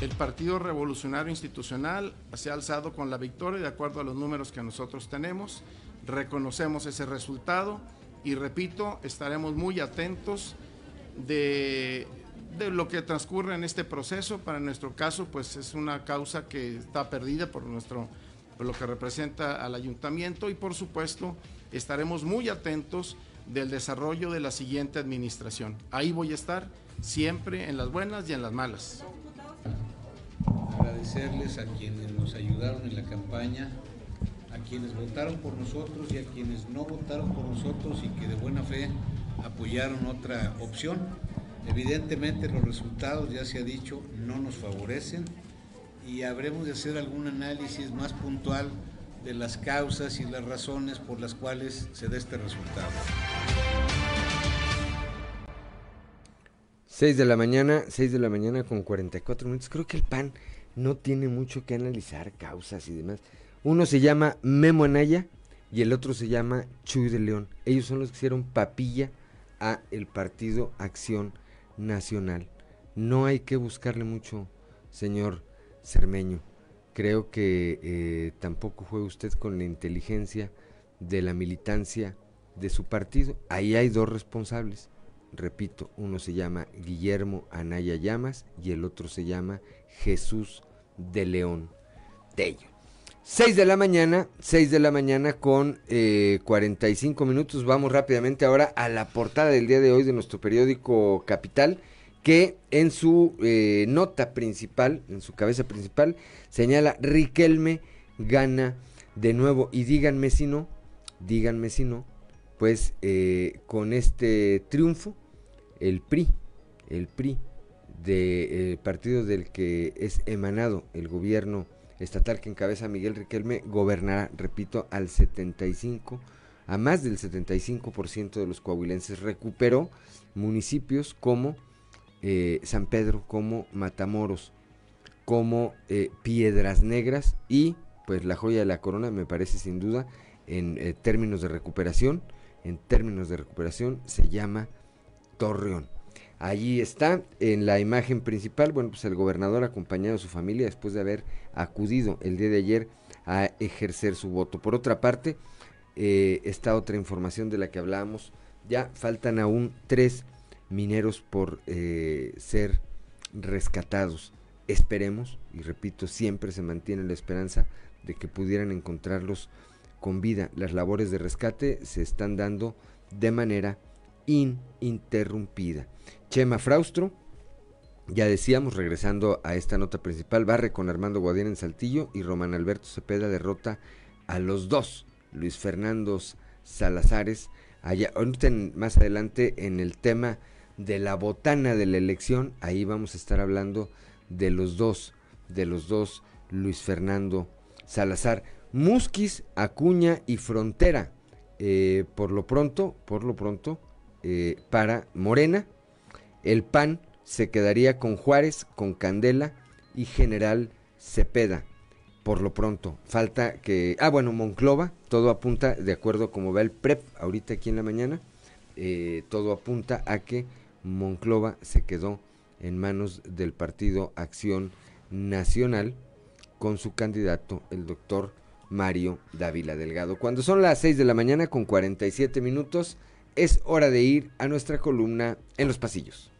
El Partido Revolucionario Institucional se ha alzado con la victoria de acuerdo a los números que nosotros tenemos. Reconocemos ese resultado y repito, estaremos muy atentos de, lo que transcurre en este proceso. Para nuestro caso, pues es una causa que está perdida por, nuestro, por lo que representa al ayuntamiento y por supuesto estaremos muy atentos del desarrollo de la siguiente administración. Ahí voy a estar siempre en las buenas y en las malas agradecerles a quienes nos ayudaron en la campaña, quienes votaron por nosotros y a quienes no votaron por nosotros y que de buena fe apoyaron otra opción. Evidentemente los resultados, ya se ha dicho, no nos favorecen y habremos de hacer algún análisis más puntual de las causas y las razones por las cuales se da este resultado. 6 de la mañana, 6 de la mañana con 44 minutos. Creo que el PAN no tiene mucho que analizar, causas y demás. Uno se llama Memo Anaya y el otro se llama Chuy de León. Ellos son los que hicieron papilla a el Partido Acción Nacional. No hay que buscarle mucho, señor Cermeño. Creo que eh, tampoco juega usted con la inteligencia de la militancia de su partido. Ahí hay dos responsables. Repito, uno se llama Guillermo Anaya Llamas y el otro se llama Jesús de León Tello. 6 de la mañana, 6 de la mañana con eh, 45 minutos. Vamos rápidamente ahora a la portada del día de hoy de nuestro periódico Capital, que en su eh, nota principal, en su cabeza principal, señala Riquelme gana de nuevo. Y díganme si no, díganme si no, pues eh, con este triunfo, el PRI, el PRI del eh, partido del que es emanado el gobierno estatal que encabeza Miguel Riquelme gobernará, repito, al 75, a más del 75% de los coahuilenses. Recuperó municipios como eh, San Pedro, como Matamoros, como eh, Piedras Negras y pues la joya de la corona me parece sin duda en términos de recuperación, en términos de recuperación se llama Torreón. Allí está, en la imagen principal, bueno, pues el gobernador acompañado de su familia después de haber acudido el día de ayer a ejercer su voto. Por otra parte, eh, está otra información de la que hablábamos. Ya faltan aún tres mineros por eh, ser rescatados. Esperemos, y repito, siempre se mantiene la esperanza de que pudieran encontrarlos con vida. Las labores de rescate se están dando de manera ininterrumpida. Chema Fraustro, ya decíamos, regresando a esta nota principal, barre con Armando Guadiana en Saltillo y Román Alberto Cepeda derrota a los dos, Luis Fernando Salazares, allá, más adelante en el tema de la botana de la elección, ahí vamos a estar hablando de los dos, de los dos Luis Fernando Salazar, Musquis, Acuña y Frontera. Eh, por lo pronto, por lo pronto, eh, para Morena, el PAN se quedaría con Juárez, con Candela y General Cepeda. Por lo pronto, falta que... Ah, bueno, Monclova, todo apunta, de acuerdo como va el PREP ahorita aquí en la mañana, eh, todo apunta a que Monclova se quedó en manos del partido Acción Nacional con su candidato, el doctor Mario Dávila Delgado. Cuando son las 6 de la mañana con 47 minutos, es hora de ir a nuestra columna en los pasillos.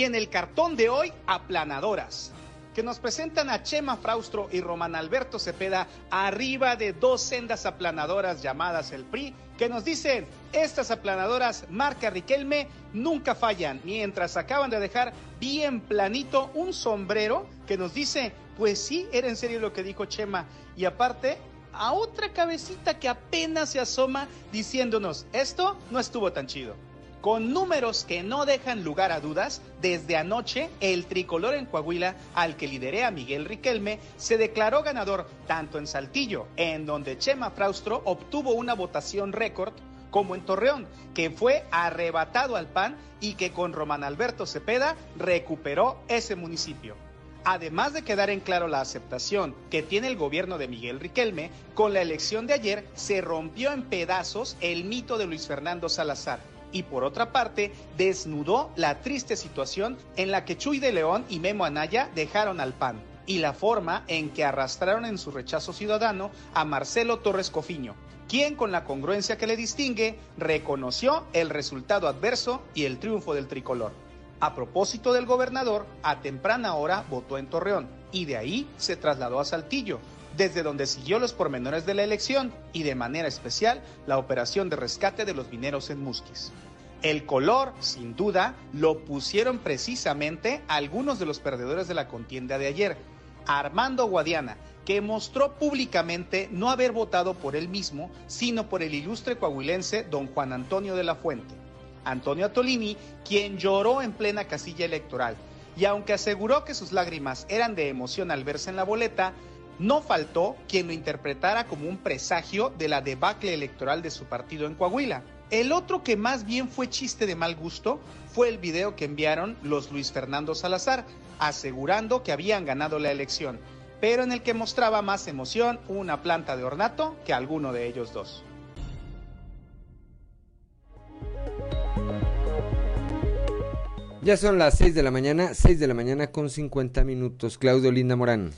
Y en el cartón de hoy, aplanadoras, que nos presentan a Chema Fraustro y Román Alberto Cepeda arriba de dos sendas aplanadoras llamadas el PRI, que nos dicen, estas aplanadoras marca Riquelme nunca fallan, mientras acaban de dejar bien planito un sombrero que nos dice, pues sí, era en serio lo que dijo Chema, y aparte a otra cabecita que apenas se asoma diciéndonos, esto no estuvo tan chido. Con números que no dejan lugar a dudas, desde anoche el tricolor en Coahuila, al que lideré a Miguel Riquelme, se declaró ganador tanto en Saltillo, en donde Chema Fraustro obtuvo una votación récord, como en Torreón, que fue arrebatado al PAN y que con Román Alberto Cepeda recuperó ese municipio. Además de quedar en claro la aceptación que tiene el gobierno de Miguel Riquelme, con la elección de ayer se rompió en pedazos el mito de Luis Fernando Salazar y por otra parte desnudó la triste situación en la que Chuy de León y Memo Anaya dejaron al PAN y la forma en que arrastraron en su rechazo ciudadano a Marcelo Torres Cofiño, quien con la congruencia que le distingue reconoció el resultado adverso y el triunfo del tricolor. A propósito del gobernador, a temprana hora votó en Torreón y de ahí se trasladó a Saltillo, desde donde siguió los pormenores de la elección y de manera especial la operación de rescate de los mineros en Musquis. El color, sin duda, lo pusieron precisamente algunos de los perdedores de la contienda de ayer. Armando Guadiana, que mostró públicamente no haber votado por él mismo, sino por el ilustre coahuilense don Juan Antonio de la Fuente. Antonio Atolini, quien lloró en plena casilla electoral, y aunque aseguró que sus lágrimas eran de emoción al verse en la boleta, no faltó quien lo interpretara como un presagio de la debacle electoral de su partido en Coahuila. El otro que más bien fue chiste de mal gusto fue el video que enviaron los Luis Fernando Salazar, asegurando que habían ganado la elección, pero en el que mostraba más emoción una planta de ornato que alguno de ellos dos. Ya son las 6 de la mañana, 6 de la mañana con 50 minutos. Claudio Linda Morán.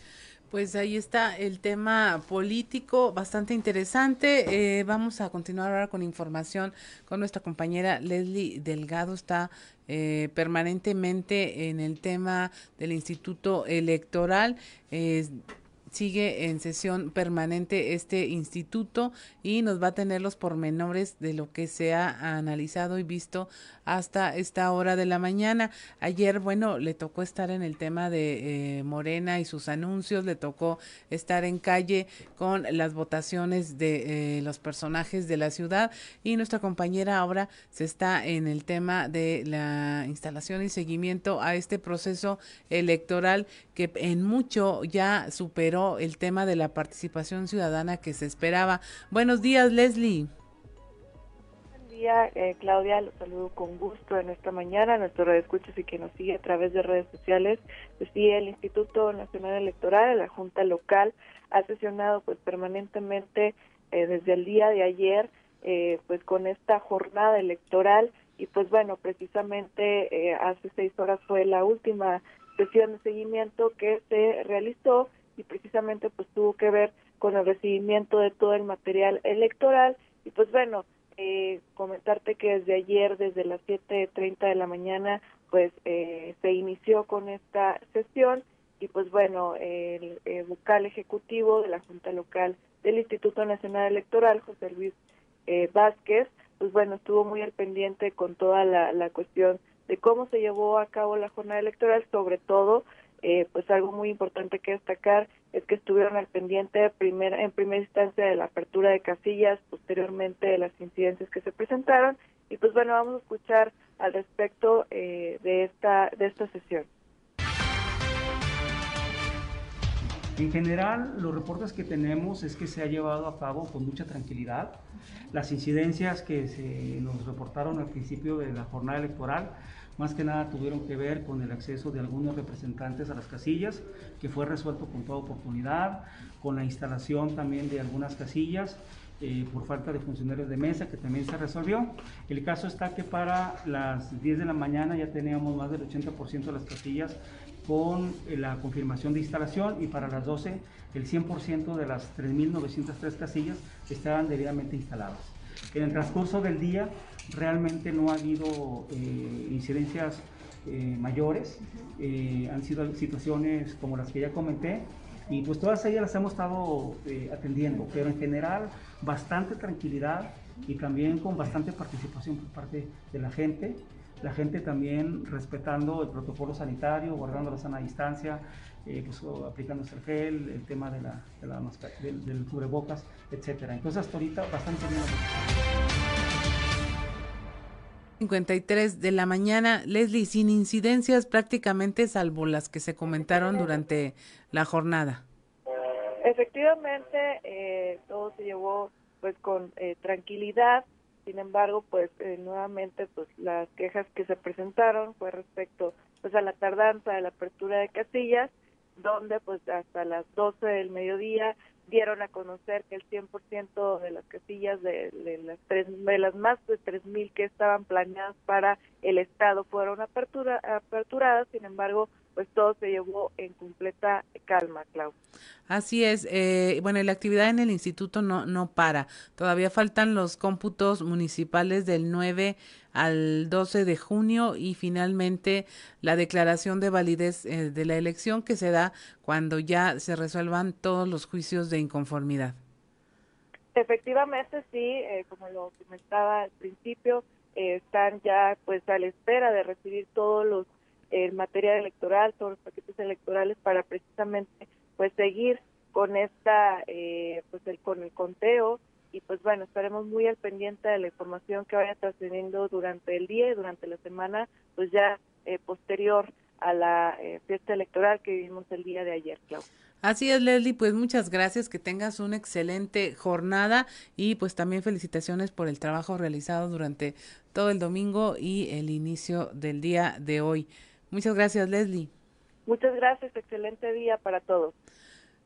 Pues ahí está el tema político bastante interesante. Eh, vamos a continuar ahora con información con nuestra compañera Leslie Delgado. Está eh, permanentemente en el tema del Instituto Electoral. Sigue en sesión permanente este instituto y nos va a tener los pormenores de lo que se ha analizado y visto hasta esta hora de la mañana. Ayer, bueno, le tocó estar en el tema de eh, Morena y sus anuncios, le tocó estar en calle con las votaciones de eh, los personajes de la ciudad y nuestra compañera ahora se está en el tema de la instalación y seguimiento a este proceso electoral que en mucho ya superó el tema de la participación ciudadana que se esperaba. Buenos días, Leslie. Eh, Claudia, los saludo con gusto en esta mañana, nuestro radio escuchas y que nos sigue a través de redes sociales. Pues sí, el Instituto Nacional Electoral, la Junta Local, ha sesionado pues permanentemente eh, desde el día de ayer, eh, pues con esta jornada electoral y pues bueno, precisamente hace seis horas fue la última sesión de seguimiento que se realizó y precisamente pues tuvo que ver con el recibimiento de todo el material electoral. Y pues bueno, eh, comentarte que desde ayer, desde las 7.30 de la mañana, pues eh, se inició con esta sesión. Y pues bueno, el, vocal ejecutivo de la Junta Local del Instituto Nacional Electoral, José Luis eh, Vázquez, pues bueno, estuvo muy al pendiente con toda la, la cuestión de cómo se llevó a cabo la jornada electoral, sobre todo eh, pues algo muy importante que destacar es que estuvieron al pendiente primera, en primera instancia de la apertura de casillas, posteriormente de las incidencias que se presentaron y pues bueno, vamos a escuchar al respecto eh, de, esta, de esta sesión. En general, los reportes que tenemos es que se ha llevado a cabo con mucha tranquilidad. Las incidencias que se nos reportaron al principio de la jornada electoral más que nada tuvieron que ver con el acceso de algunos representantes a las casillas, que fue resuelto con toda oportunidad, con la instalación también de algunas casillas eh, por falta de funcionarios de mesa, que también se resolvió. El caso está que para las 10 de la mañana ya teníamos más del 80% de las casillas con eh, la confirmación de instalación y para las 12 el 100% de las 3.903 casillas estaban debidamente instaladas. En el transcurso del día realmente no ha habido eh, incidencias eh, mayores, eh, han sido situaciones como las que ya comenté y pues todas ellas las hemos estado atendiendo, pero en general bastante tranquilidad y también con bastante participación por parte de la gente, la gente también respetando el protocolo sanitario, guardando la sana distancia, pues, aplicándose el gel, el tema de la, del, del cubrebocas, etc. Entonces hasta ahorita bastante bien. 53 de la mañana. Leslie, sin incidencias prácticamente salvo las que se comentaron durante la jornada. Efectivamente, eh, todo se llevó pues con eh, tranquilidad. Sin embargo, pues eh, nuevamente pues las quejas que se presentaron fue respecto pues a la tardanza de la apertura de casillas, donde pues hasta las 12 del mediodía dieron a conocer que el 100% de las casillas de, las tres, de las más de 3.000 que estaban planeadas para el Estado fueron apertura, aperturadas, sin embargo, pues todo se llevó en completa calma, Clau. Así es. Eh, bueno, la actividad en el instituto no, no para. Todavía faltan los cómputos municipales del 9 al 12 de junio y finalmente la declaración de validez eh, de la elección que se da cuando ya se resuelvan todos los juicios de inconformidad. Efectivamente, sí, eh, como lo comentaba al principio, eh, están ya pues a la espera de recibir todos los en materia electoral, todos los paquetes electorales para precisamente pues seguir con esta pues el con el conteo y pues bueno, estaremos muy al pendiente de la información que vaya trascendiendo durante el día y durante la semana, pues ya eh, posterior a la eh, fiesta electoral que vivimos el día de ayer, Clau. Así es, Leslie, pues muchas gracias, que tengas una excelente jornada y pues también felicitaciones por el trabajo realizado durante todo el domingo y el inicio del día de hoy. Muchas gracias, Leslie. Muchas gracias, excelente día para todos.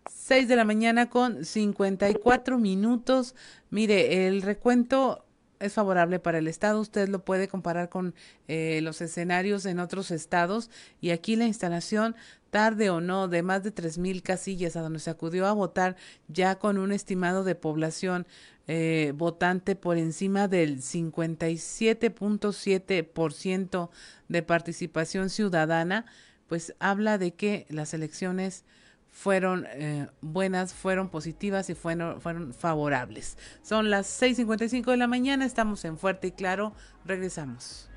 6 de la mañana con 54 minutos. Mire, el recuento es favorable para el estado. Usted lo puede comparar con eh, los escenarios en otros estados y aquí la instalación tarde o no de más de tres mil casillas a donde se acudió a votar ya con un estimado de población eh, votante por encima del 57.7% de participación ciudadana, pues habla de que las elecciones fueron eh, buenas, fueron positivas y fueron, fueron favorables. Son las 6.55 de la mañana, estamos en Fuerte y Claro, regresamos.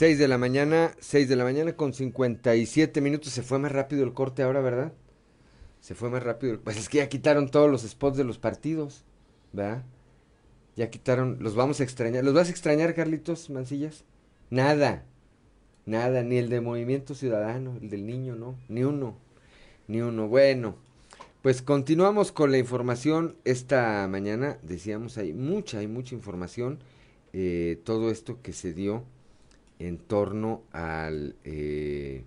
Seis de la mañana, seis de la mañana con 57 minutos. Se fue más rápido el corte ahora, ¿verdad? Se fue más rápido. Pues es que ya quitaron todos los spots de los partidos, ¿verdad? Ya quitaron, los vamos a extrañar. ¿Los vas a extrañar, Carlitos Mancillas? Nada, nada, ni el de Movimiento Ciudadano, el del niño, no, ni uno, ni uno. Bueno, pues continuamos con la información esta mañana. Decíamos, hay mucha, hay mucha información. Eh, todo esto que se dio en torno al eh,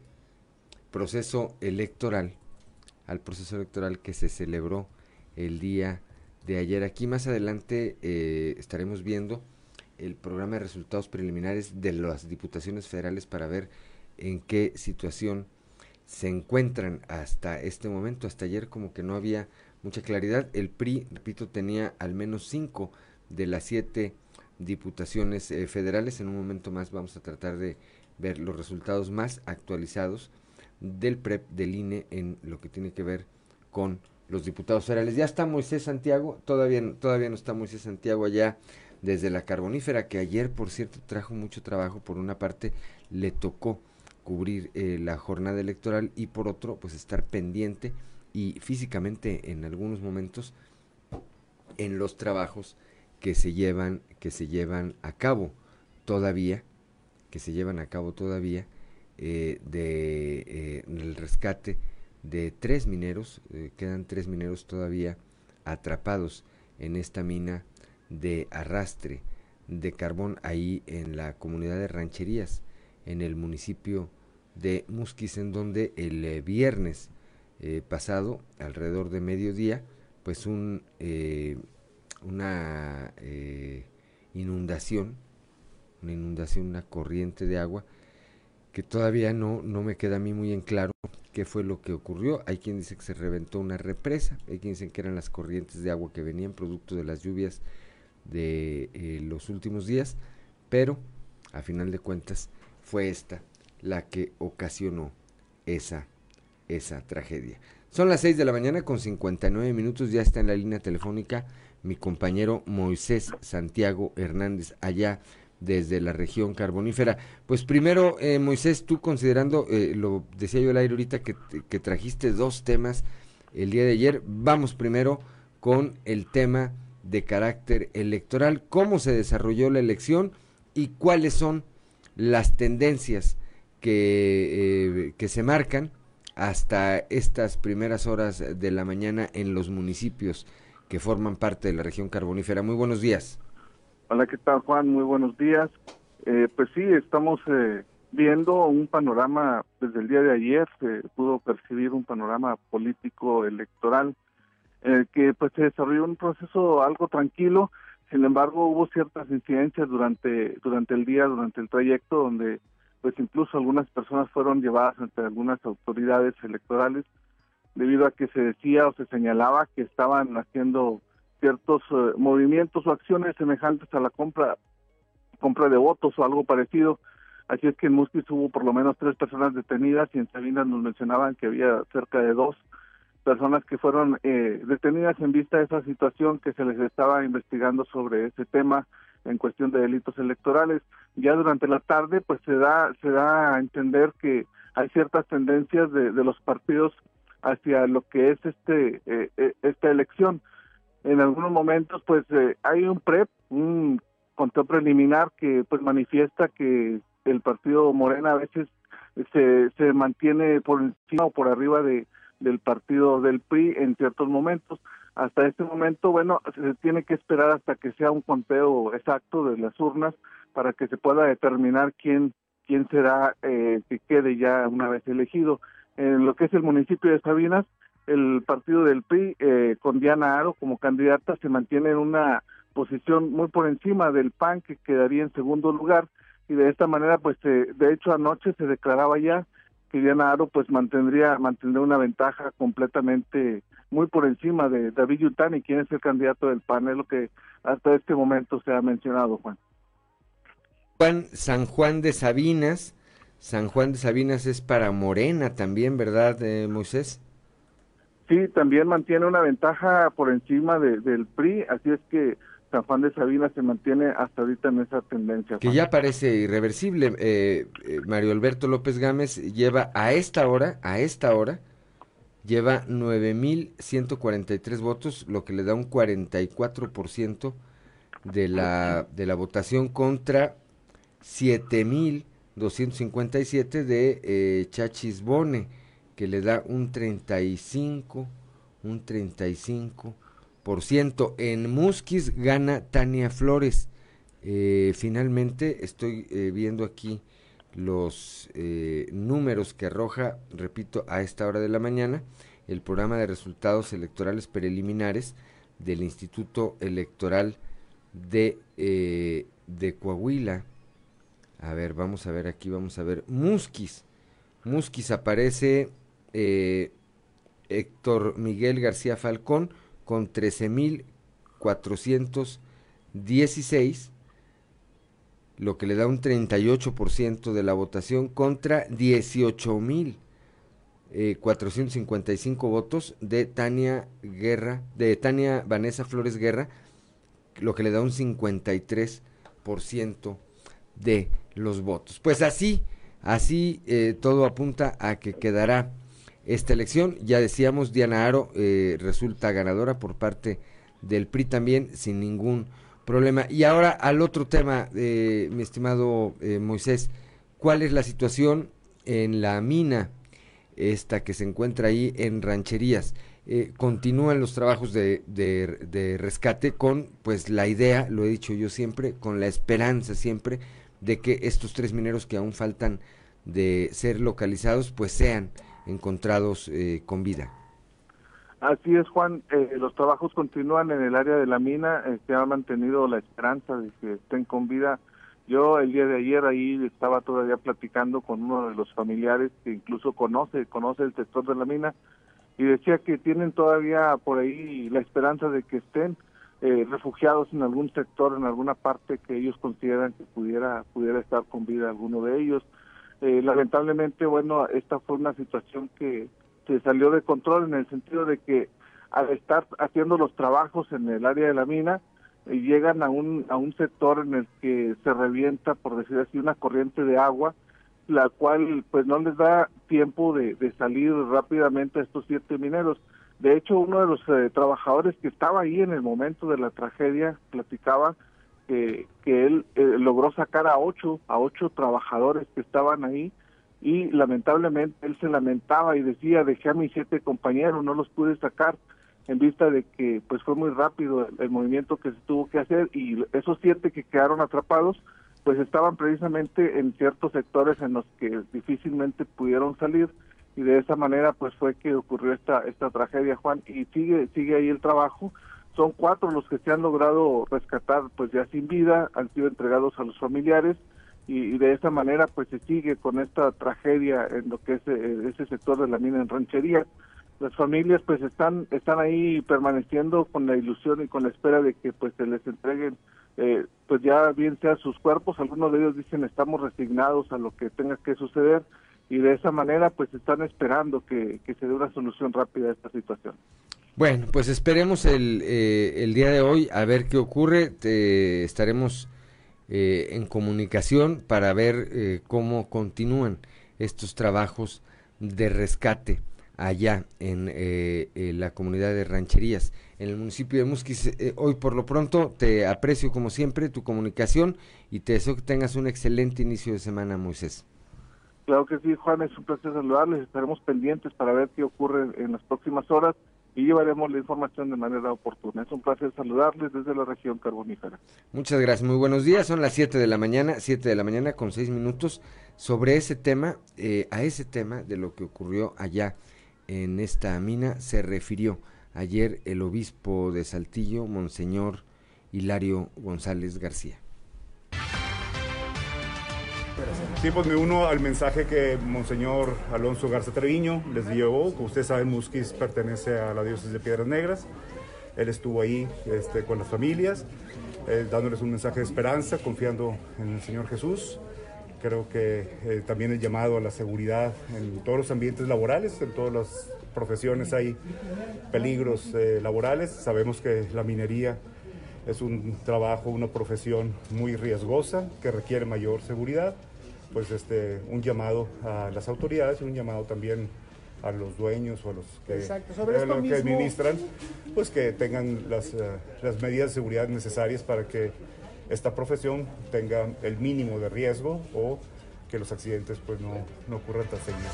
proceso electoral, al proceso electoral que se celebró el día de ayer. Aquí más adelante eh, estaremos viendo el programa de resultados preliminares de las diputaciones federales para ver en qué situación se encuentran hasta este momento. Hasta ayer como que no había mucha claridad. El PRI, repito, tenía al menos cinco de las siete diputaciones eh, federales. En un momento más vamos a tratar de ver los resultados más actualizados del PREP del INE en lo que tiene que ver con los diputados federales. Ya está Moisés Santiago, todavía, todavía no está Moisés Santiago allá desde la carbonífera, que ayer, por cierto, trajo mucho trabajo. Por una parte, le tocó cubrir eh, la jornada electoral y por otro, pues estar pendiente y físicamente en algunos momentos en los trabajos que se llevan, que se llevan a cabo todavía, que se llevan a cabo todavía eh, de eh, el rescate de tres mineros, eh, quedan tres mineros todavía atrapados en esta mina de arrastre de carbón ahí en la comunidad de rancherías en el municipio de Musquis en donde el eh, viernes pasado alrededor de mediodía pues un una inundación una inundación una corriente de agua que todavía no no me queda a mí muy en claro qué fue lo que ocurrió. Hay quien dice que se reventó una represa, hay quien dice que eran las corrientes de agua que venían producto de las lluvias de eh, los últimos días, pero a final de cuentas fue esta la que ocasionó esa, esa tragedia. Son las 6 de la mañana con 59 minutos, ya está en la línea telefónica mi compañero Moisés Santiago Hernández allá desde la región carbonífera. Pues primero, eh, Moisés, tú considerando, eh, lo decía yo el aire ahorita, que, que, trajiste dos temas el día de ayer, vamos primero con el tema de carácter electoral, cómo se desarrolló la elección y cuáles son las tendencias que, eh, que se marcan hasta estas primeras horas de la mañana en los municipios que forman parte de la región carbonífera. Muy buenos días. Hola, ¿qué tal Juan? Muy buenos días. Eh, pues sí, estamos eh, viendo un panorama desde el día de ayer, se pudo percibir un panorama político electoral eh, que pues se desarrolló un proceso algo tranquilo, sin embargo hubo ciertas incidencias durante durante el día, durante el trayecto donde pues incluso algunas personas fueron llevadas ante algunas autoridades electorales debido a que se decía o se señalaba que estaban haciendo ciertos eh, movimientos o acciones semejantes a la compra compra de votos o algo parecido. Así es que en Musquis hubo por lo menos tres personas detenidas y en Sabinas nos mencionaban que había cerca de dos personas que fueron eh, detenidas en vista de esa situación que se les estaba investigando sobre ese tema en cuestión de delitos electorales. Ya durante la tarde, pues se da se da a entender que hay ciertas tendencias de, de los partidos hacia lo que es este eh, eh, esta elección. En algunos momentos, pues hay un PREP, un conteo preliminar que pues manifiesta que el partido Morena a veces se, se mantiene por encima o por arriba de del partido del PRI en ciertos momentos. Hasta este momento, bueno, se tiene que esperar hasta que sea un conteo exacto de las urnas para que se pueda determinar quién quién será eh, que quede ya una vez elegido. En lo que es el municipio de Sabinas, el partido del PRI eh, con Diana Aro como candidata se mantiene en una posición muy por encima del PAN que quedaría en segundo lugar y de esta manera pues de hecho anoche se declaraba ya que Diana Aro pues mantendría mantendría una ventaja completamente muy por encima de David Yutani, quien es el candidato del PAN, es lo que hasta este momento se ha mencionado, Juan. Juan San Juan de Sabinas, San Juan de Sabinas es para Morena también, ¿verdad, eh, Moisés? Sí, también mantiene una ventaja por encima de, del PRI, así es que San Juan de Sabina se mantiene hasta ahorita en esa tendencia. Que ya parece irreversible. Eh, eh, Mario Alberto López Gámez lleva a esta hora, a esta hora, lleva 9.143 votos, lo que le da un 44% de la, de la votación contra 7.257 de eh, Chachis Bone, que le da un 35, un 35 en Musquis gana Tania Flores. Eh, finalmente estoy eh, viendo aquí los eh, números que arroja, repito, a esta hora de la mañana, el programa de resultados electorales preliminares del Instituto Electoral de, de Coahuila. A ver, vamos a ver aquí, vamos a ver. Musquis. Musquis aparece Héctor Miguel García Falcón con 13.416, lo que le da un 38% de la votación contra 18.455 eh, votos de Tania Guerra, de Tania Vanessa Flores Guerra, lo que le da un 53% de los votos. Pues así, así eh, todo apunta a que quedará esta elección. Ya decíamos, Diana Aro eh, resulta ganadora por parte del PRI también, sin ningún problema. Y ahora al otro tema, eh, mi estimado eh, Moisés, ¿cuál es la situación en la mina, esta que se encuentra ahí en rancherías? continúan los trabajos de, de, rescate con pues la idea, lo he dicho yo siempre, con la esperanza siempre de que estos tres mineros que aún faltan de ser localizados pues sean encontrados eh, con vida. Así es, Juan. Eh, los trabajos continúan en el área de la mina. Eh, se ha mantenido la esperanza de que estén con vida. Yo el día de ayer ahí estaba todavía platicando con uno de los familiares que incluso conoce, conoce el sector de la mina y decía que tienen todavía por ahí la esperanza de que estén refugiados en algún sector, en alguna parte que ellos consideran que pudiera pudiera estar con vida alguno de ellos. Eh, lamentablemente, bueno, esta fue una situación que se salió de control en el sentido de que al estar haciendo los trabajos en el área de la mina, eh, llegan a un, a un sector en el que se revienta, por decir así, una corriente de agua, la cual pues no les da tiempo de, salir rápidamente a estos siete mineros. De hecho, uno de los eh, trabajadores que estaba ahí en el momento de la tragedia platicaba que, él eh, logró sacar a ocho, a ocho trabajadores que estaban ahí y lamentablemente él se lamentaba y decía, dejé a mis siete compañeros, no los pude sacar. en vista de que pues fue muy rápido el, el movimiento que se tuvo que hacer y esos siete que quedaron atrapados pues estaban precisamente en ciertos sectores en los que difícilmente pudieron salir y de esa manera pues fue que ocurrió esta esta tragedia Juan y sigue sigue ahí el trabajo son cuatro los que se han logrado rescatar pues ya sin vida han sido entregados a los familiares y, de esa manera pues se sigue con esta tragedia en lo que es eh, ese sector de la mina en ranchería las familias pues están están ahí permaneciendo con la ilusión y con la espera de que pues se les entreguen eh, pues ya bien sea sus cuerpos algunos de ellos dicen estamos resignados a lo que tenga que suceder y de esa manera pues están esperando que, que se dé una solución rápida a esta situación. Bueno, pues esperemos el, eh, el día de hoy a ver qué ocurre. Te estaremos eh, en comunicación para ver eh, cómo continúan estos trabajos de rescate allá en eh, eh, la comunidad de rancherías en el municipio de Musquis. Eh, hoy por lo pronto te aprecio como siempre tu comunicación y te deseo que tengas un excelente inicio de semana, Moisés. Claro que sí, Juan, es un placer saludarles. Estaremos pendientes para ver qué ocurre en las próximas horas y llevaremos la información de manera oportuna. Es un placer saludarles desde la región carbonífera. Muchas gracias, muy buenos días. Son las 7 de la mañana, 7 de la mañana con 6 minutos sobre ese tema, eh, a ese tema de lo que ocurrió allá en esta mina se refirió ayer el obispo de Saltillo, Monseñor Hilario González García. Sí, pues me uno al mensaje que Monseñor Alonso Garza Treviño les llevó. Como ustedes saben, Musquis pertenece a la diócesis de Piedras Negras. Él estuvo ahí este, con las familias, eh, dándoles un mensaje de esperanza, confiando en el Señor Jesús. Creo que eh, también el llamado a la seguridad en todos los ambientes laborales, en todas las profesiones hay peligros eh, laborales. Sabemos que la minería es un trabajo, una profesión muy riesgosa que requiere mayor seguridad. Pues este, un llamado a las autoridades y un llamado también a los dueños o a los que, Exacto, sobre eh, los que administran, pues que tengan las, eh, las medidas de seguridad necesarias para que esta profesión tenga el mínimo de riesgo o que los accidentes pues no, no ocurran tan seguidos.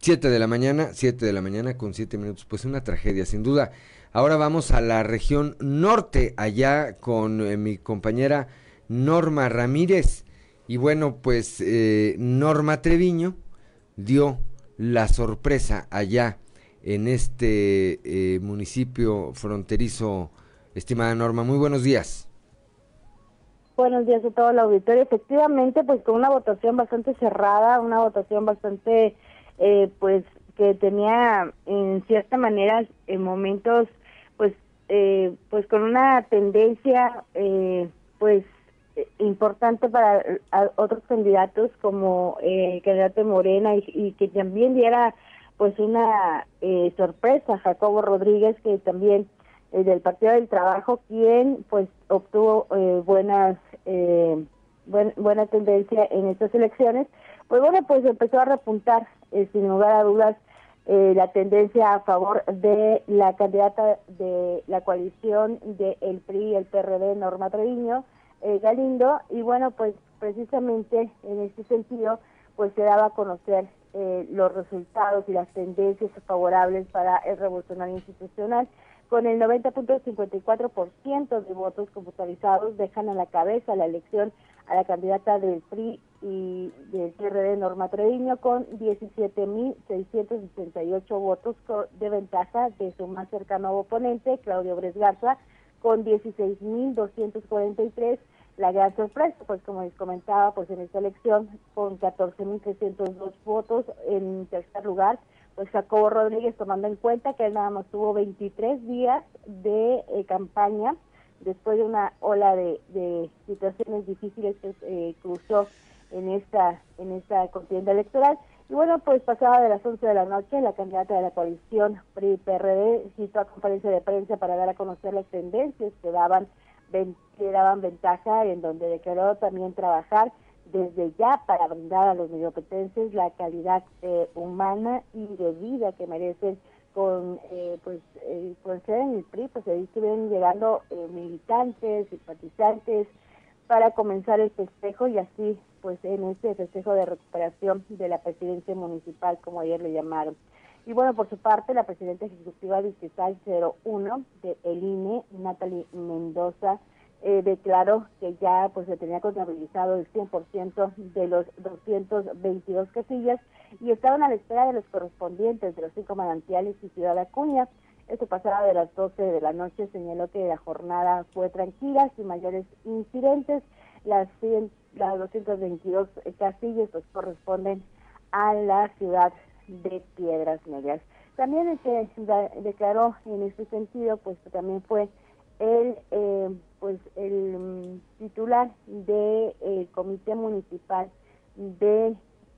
7 de la mañana, 7 de la mañana con 7 minutos, pues una tragedia, sin duda. Ahora vamos a la región norte, allá con eh, mi compañera Norma Ramírez. Y bueno, pues eh, Norma Treviño dio la sorpresa allá en este eh, municipio fronterizo. Estimada Norma, muy buenos días. Buenos días a todo el auditorio. Efectivamente, pues con una votación bastante cerrada, una votación bastante, eh, pues que tenía en cierta manera en momentos, pues, eh, pues con una tendencia, eh, pues eh, importante para eh, otros candidatos como eh, el candidato de Morena y, y que también diera pues una eh, sorpresa. Jacobo Rodríguez que también eh, del Partido del Trabajo quien pues obtuvo eh, buenas eh, buen- buena tendencia en estas elecciones pues bueno pues empezó a repuntar eh, sin lugar a dudas eh, la tendencia a favor de la candidata de la coalición de el PRI el PRD Norma Treviño eh, Galindo. Y bueno pues precisamente en este sentido pues se daba a conocer eh, los resultados y las tendencias favorables para el revolucionario institucional con el 90.54% de votos computarizados dejan a la cabeza la elección a la candidata del PRI y del PRD Norma Treviño con 17.668 votos de ventaja de su más cercano oponente, Claudio Bres Garza, con 16.243. La gran sorpresa, pues como les comentaba, pues en esta elección, con 14.302 votos en tercer lugar, pues Jacobo Rodríguez, tomando en cuenta que él nada más tuvo 23 días de eh, campaña, después de una ola de, de situaciones difíciles que eh, cruzó en esta en esta contienda electoral. Y bueno, pues pasada de las 11 de la noche, la candidata de la coalición PRI-PRD citó a conferencia de prensa para dar a conocer las tendencias que daban, que daban ventaja, en donde declaró también trabajar desde ya para brindar a los mediopetenses la calidad eh, humana y de vida que merecen con eh, pues eh, por ser en el PRI pues ahí estuvieron llegando eh, militantes simpatizantes para comenzar el festejo y así pues en este festejo de recuperación de la presidencia municipal como ayer le llamaron. Y bueno, por su parte, la presidenta ejecutiva distrital 01 de el INE, Natalie Mendoza, eh, declaró que ya pues se tenía contabilizado el 100% de los 222 casillas y estaban a la espera de los correspondientes de los cinco manantiales y Ciudad Acuña. Esto pasaba de las 12 de la noche, señaló que la jornada fue tranquila, sin mayores incidentes. Las, 100, las 222 casillas pues corresponden a la ciudad de Piedras Negras. También el que declaró en este sentido, pues también fue el eh, pues el mm, titular del de, comité municipal de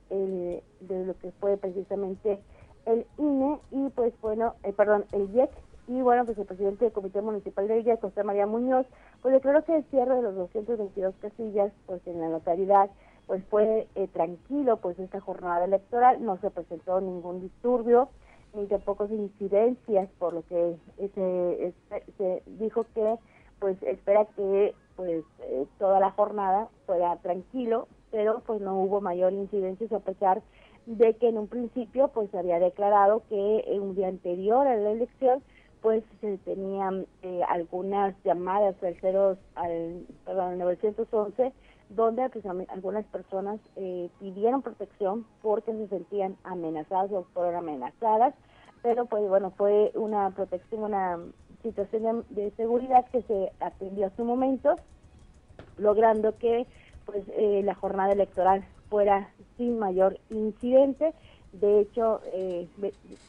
de lo que fue precisamente el INE y pues bueno eh, perdón el IEC y bueno pues el presidente del comité municipal de IEC José María Muñoz pues declaró que el cierre de los 222 casillas pues en la localidad pues fue eh, tranquilo pues esta jornada electoral. No se presentó ningún disturbio ni tampoco incidencias por lo que se, se dijo que pues espera que pues eh, toda la jornada fuera tranquilo, pero pues no hubo mayor incidencia a pesar de que en un principio pues se había declarado que un día anterior a la elección pues se tenían eh, algunas llamadas al al perdón 911 donde pues, algunas personas eh, pidieron protección porque se sentían amenazadas o fueron amenazadas pero pues bueno fue una protección una situación de, seguridad que se atendió a su momento, logrando que pues eh, la jornada electoral fuera sin mayor incidente. De hecho, eh,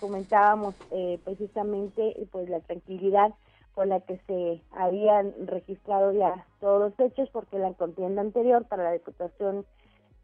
comentábamos eh, precisamente pues la tranquilidad con la que se habían registrado ya todos los hechos, porque la contienda anterior para la Diputación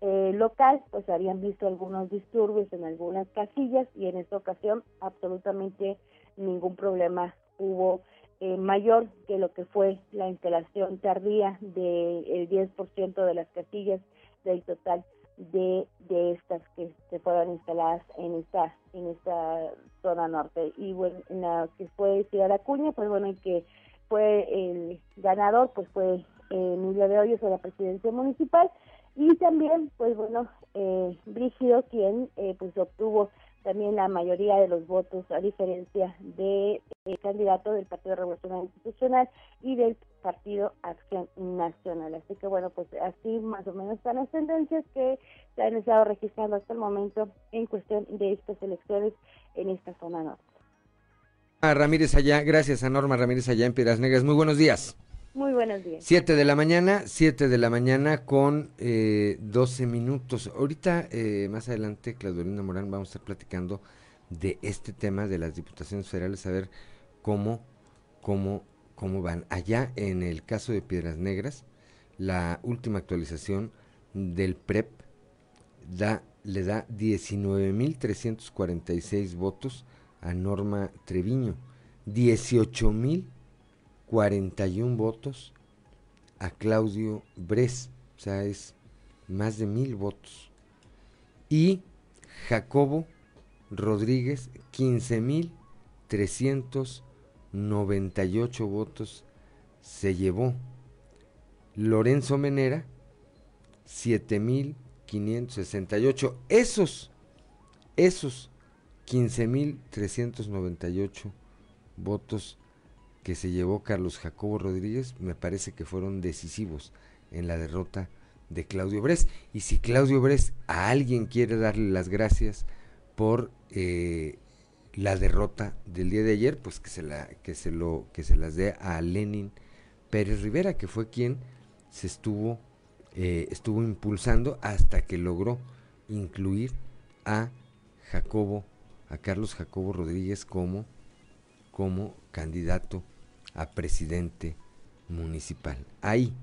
local, pues habían visto algunos disturbios en algunas casillas y en esta ocasión absolutamente ningún problema hubo eh, mayor que lo que fue la instalación tardía del 10% de las casillas del total de, de estas que se fueron instaladas en esta en esta zona norte y bueno en la que fue Ciudad Acuña pues bueno y que fue el ganador pues fue eh, Emilio de Hoyos de la presidencia municipal y también pues bueno eh, Brígido quien eh, pues obtuvo también la mayoría de los votos, a diferencia de, candidato del Partido Revolucionario Institucional y del Partido Acción Nacional. Así que bueno, pues así más o menos están las tendencias que se han estado registrando hasta el momento en cuestión de estas elecciones en esta zona norte. A Ramírez allá, gracias a Norma Ramírez allá en Piedras Negras. Muy buenos días. Muy buenos días. Siete de la mañana, siete de la mañana con eh, 12 minutos. Ahorita, eh, más adelante, Claudelina Morán, vamos a estar platicando de este tema de las diputaciones federales, a ver cómo, cómo, cómo van. Allá en el caso de Piedras Negras, la última actualización del PREP da, le da 19.346 votos a Norma Treviño, 18.000 41 votos a Claudio Bres, o sea, es más de mil votos. Y Jacobo Rodríguez, 15 mil 398 votos se llevó. Lorenzo Menera, 7.568. Esos, esos 15.398 votos que se llevó Carlos Jacobo Rodríguez me parece que fueron decisivos en la derrota de Claudio Bres. Y si Claudio Bres a alguien quiere darle las gracias por eh, la derrota del día de ayer, pues que se la que se lo que se las dé a Lenin Pérez Rivera, que fue quien se estuvo eh, estuvo impulsando hasta que logró incluir a Jacobo, a Carlos Jacobo Rodríguez como como candidato a presidente municipal. Ahí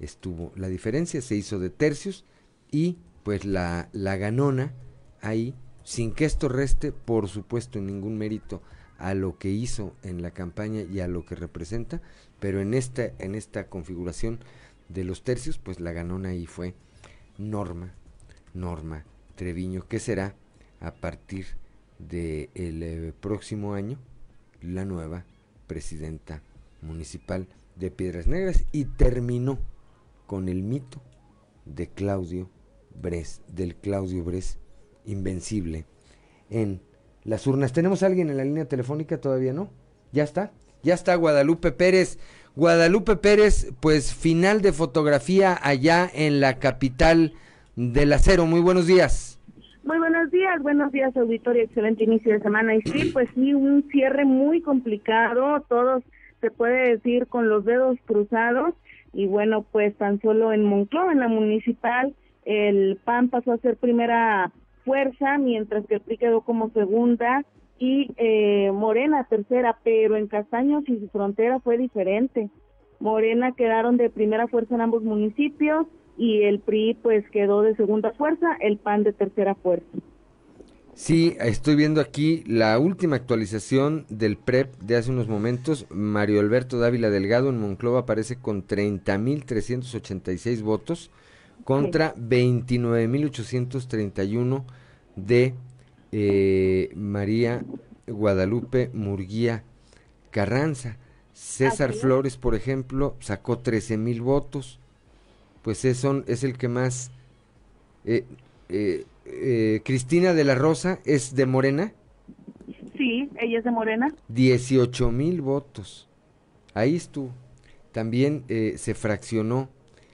estuvo la diferencia, se hizo de tercios y pues la, la ganona ahí, sin que esto reste, por supuesto, ningún mérito a lo que hizo en la campaña y a lo que representa, pero en esta, en esta configuración de los tercios, pues la ganona ahí fue Norma, Norma Treviño, que será a partir del de eh, próximo año la nueva presidenta municipal de Piedras Negras y terminó con el mito de Claudio Bres, del Claudio Bres invencible en las urnas. ¿Tenemos a alguien en la línea telefónica? Todavía no. ¿Ya está? Ya está Guadalupe Pérez. Guadalupe Pérez, pues final de fotografía allá en la capital del acero. Muy buenos días. Muy buenos días, buenos días auditorio, excelente inicio de semana. Y sí, pues sí, un cierre muy complicado, todos se puede decir con los dedos cruzados. Y bueno, pues tan solo en Moncloa, en la municipal, el PAN pasó a ser primera fuerza, mientras que el PRI quedó como segunda y eh, Morena tercera, pero en Castaños y su frontera fue diferente. Morena quedaron de primera fuerza en ambos municipios y el PRI pues quedó de segunda fuerza, el PAN de tercera fuerza. Sí, estoy viendo aquí la última actualización del PREP de hace unos momentos. Mario Alberto Dávila Delgado en Monclova aparece con 30.386 votos contra 29.831 de eh, María Guadalupe Murguía Carranza. César Flores, por ejemplo, sacó 13.000 votos pues es, son, es el que más... Eh, eh, eh, Cristina de la Rosa es de Morena. Sí, ella es de Morena. 18 mil votos. Ahí estuvo. También se fraccionó,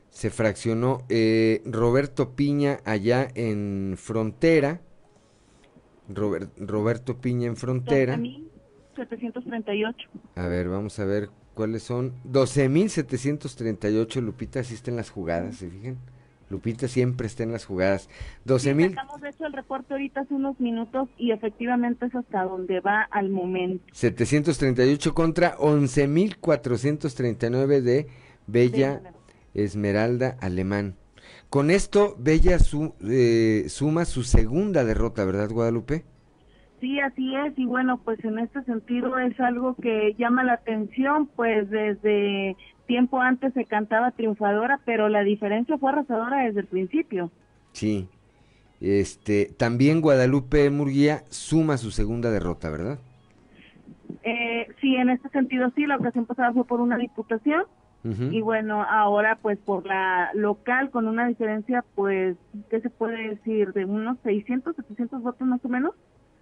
se fraccionó Roberto Piña allá en Frontera. Roberto Piña en Frontera. 738. A ver, vamos a ver ¿Cuáles son? 12.738, Lupita así está en las jugadas, ¿se fijan? Lupita siempre está en las jugadas. 12.000... mil... de hecho el reporte ahorita hace unos minutos y efectivamente es hasta donde va al momento. 738 contra 11.439 de Bella Esmeralda Alemán. Con esto, Bella su, eh, suma su segunda derrota, ¿verdad, Guadalupe? Sí, así es, y bueno, pues en este sentido es algo que llama la atención, pues desde tiempo antes se cantaba triunfadora, pero la diferencia fue arrasadora desde el principio. Sí, este, también Guadalupe Murguía suma su segunda derrota, ¿verdad? Eh, sí, en este sentido sí, la ocasión pasada fue por una diputación, y bueno, ahora pues por la local con una diferencia pues, ¿qué se puede decir? De unos 600, 700 votos más o menos.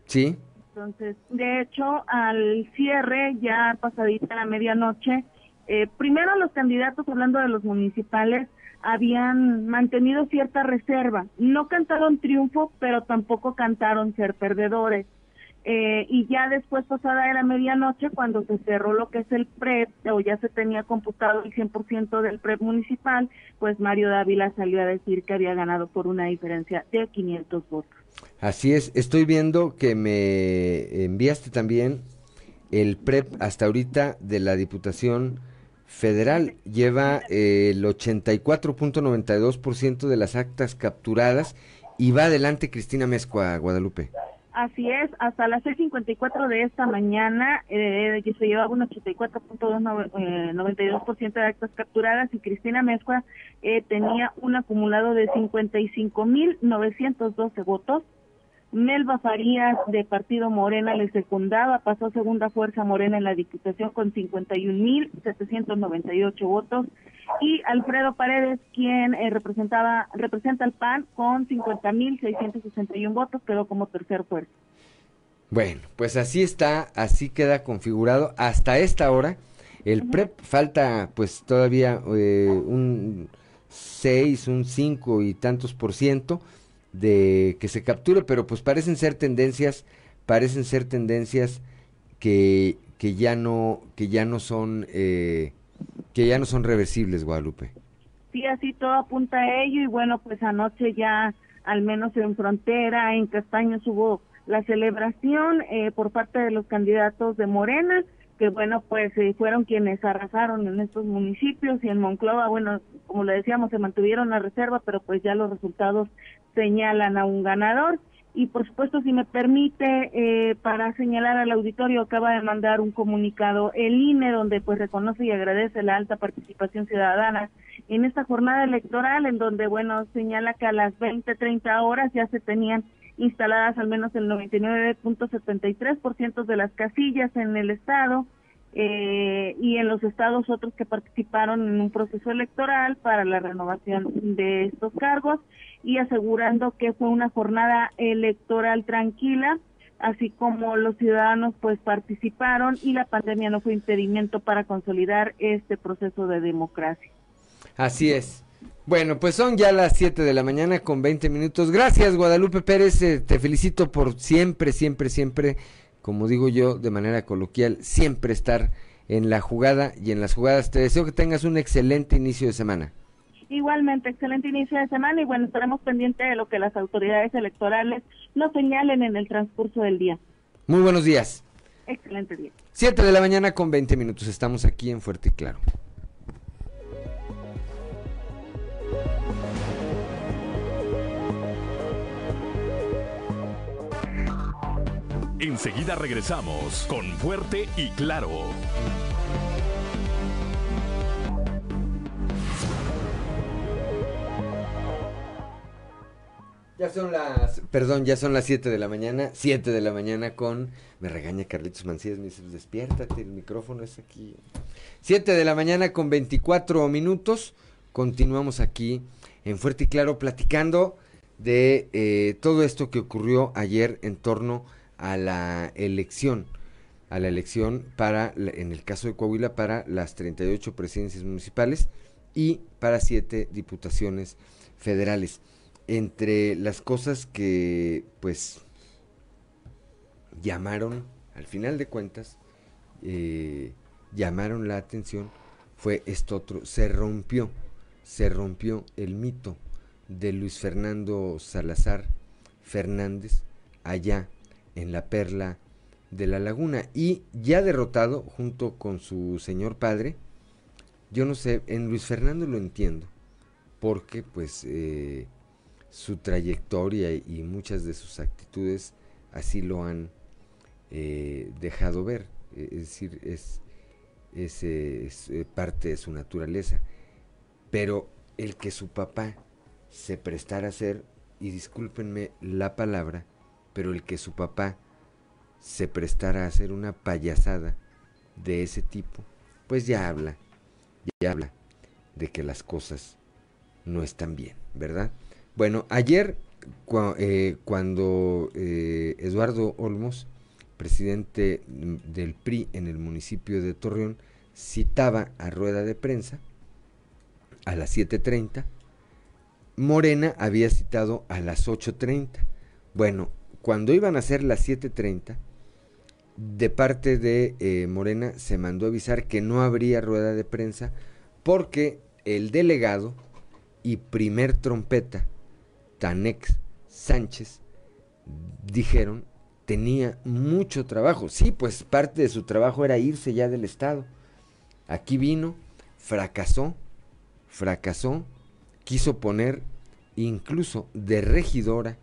Sí. Entonces, de hecho, al cierre, ya pasadita la medianoche, eh, primero los candidatos, hablando de los municipales, habían mantenido cierta reserva. No cantaron triunfo, pero tampoco cantaron ser perdedores. Eh, y ya después, pasada de la medianoche, cuando se cerró lo que es el PREP, o ya se tenía computado el 100% del PREP municipal, pues Mario Dávila salió a decir que había ganado por una diferencia de 500 votos. Así es, estoy viendo que me enviaste también el PREP hasta ahorita de la Diputación Federal. Lleva eh, el 84.92% de las actas capturadas y va adelante Cristina Mezcua, Guadalupe. Así es, hasta las 6.54 de esta mañana eh, se llevaba un 84.92% eh, de actas capturadas y Cristina Mezcua eh, tenía un acumulado de 55.912 votos. Melba Farías de Partido Morena le secundaba, pasó segunda fuerza Morena en la Diputación con 51.798 votos y Alfredo Paredes, quien eh, representaba representa al PAN con 50.661 votos, quedó como tercer fuerza. Bueno, pues así está, así queda configurado hasta esta hora. El PREP falta pues todavía eh, un 6, un 5 y tantos por ciento de que se capture, pero pues parecen ser tendencias, parecen ser tendencias que, que ya no, que ya no son, eh, que ya no son reversibles, Guadalupe. Sí, así todo apunta a ello y bueno, pues anoche ya, al menos en frontera, en Castaños hubo la celebración eh, por parte de los candidatos de Morena, que bueno, pues eh, fueron quienes arrasaron en estos municipios y en Monclova, bueno, como le decíamos, se mantuvieron la reserva, pero pues ya los resultados señalan a un ganador. Y por supuesto, si me permite, eh, para señalar al auditorio, acaba de mandar un comunicado el INE, donde pues reconoce y agradece la alta participación ciudadana en esta jornada electoral, en donde, bueno, señala que a las 20, 30 horas ya se tenían instaladas al menos el 99.73% de las casillas en el estado eh, y en los estados otros que participaron en un proceso electoral para la renovación de estos cargos y asegurando que fue una jornada electoral tranquila así como los ciudadanos pues participaron y la pandemia no fue impedimento para consolidar este proceso de democracia. Así es. Bueno, pues son ya las 7 de la mañana con 20 minutos. Gracias, Guadalupe Pérez. Eh, te felicito por siempre, siempre, siempre, como digo yo de manera coloquial, siempre estar en la jugada y en las jugadas. Te deseo que tengas un excelente inicio de semana. Igualmente, excelente inicio de semana y bueno, estaremos pendientes de lo que las autoridades electorales nos señalen en el transcurso del día. Muy buenos días. Excelente día. 7 de la mañana con 20 minutos. Estamos aquí en Fuerte y Claro. Enseguida regresamos con Fuerte y Claro. Ya son las, perdón, ya son las 7 de la mañana, 7 de la mañana con, me regaña Carlitos Mancías, me dice, despiértate, el micrófono es aquí. 7 de la mañana con 24 minutos, continuamos aquí en Fuerte y Claro platicando de eh, todo esto que ocurrió ayer en torno a la elección, a la elección para, en el caso de Coahuila, para las 38 presidencias municipales y para 7 diputaciones federales. Entre las cosas que pues llamaron, al final de cuentas, eh, llamaron la atención fue esto otro, se rompió, se rompió el mito de Luis Fernando Salazar Fernández allá en la perla de la laguna y ya derrotado junto con su señor padre, yo no sé, en Luis Fernando lo entiendo, porque pues eh, su trayectoria y muchas de sus actitudes así lo han eh, dejado ver. Es decir, es, es, eh, parte de su naturaleza. Pero el que su papá se prestara a hacer, y discúlpenme la palabra, pero el que su papá se prestara a hacer una payasada de ese tipo, pues ya habla, ya habla de que las cosas no están bien, ¿verdad? Bueno, ayer eh, cuando eh, Eduardo Olmos, presidente del PRI en el municipio de Torreón, citaba a rueda de prensa a las 7.30, Morena había citado a las 8.30. Bueno, cuando iban a ser las 7.30, de parte de eh, Morena se mandó avisar que no habría rueda de prensa porque el delegado y primer trompeta Tanex Sánchez dijeron tenía mucho trabajo. Sí, pues parte de su trabajo era irse ya del Estado. Aquí vino, fracasó, fracasó, quiso poner incluso de regidora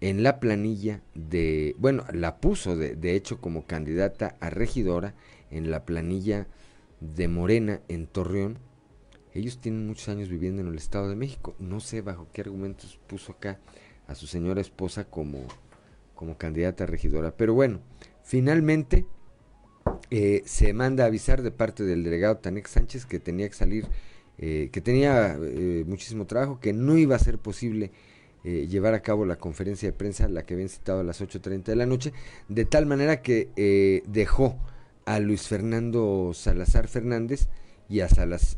en la planilla de, bueno, la puso de, de hecho como candidata a regidora en la planilla de Morena en Torreón ellos tienen muchos años viviendo en el Estado de México. No sé bajo qué argumentos puso acá a su señora esposa como, como candidata a regidora. Pero bueno, finalmente eh, se manda a avisar de parte del delegado Tanex Sánchez que tenía que salir, eh, que tenía eh, muchísimo trabajo, que no iba a ser posible llevar a cabo la conferencia de prensa, la que habían citado a las 8.30 de la noche, de tal manera que dejó a Luis Fernando Salazar Fernández, y a,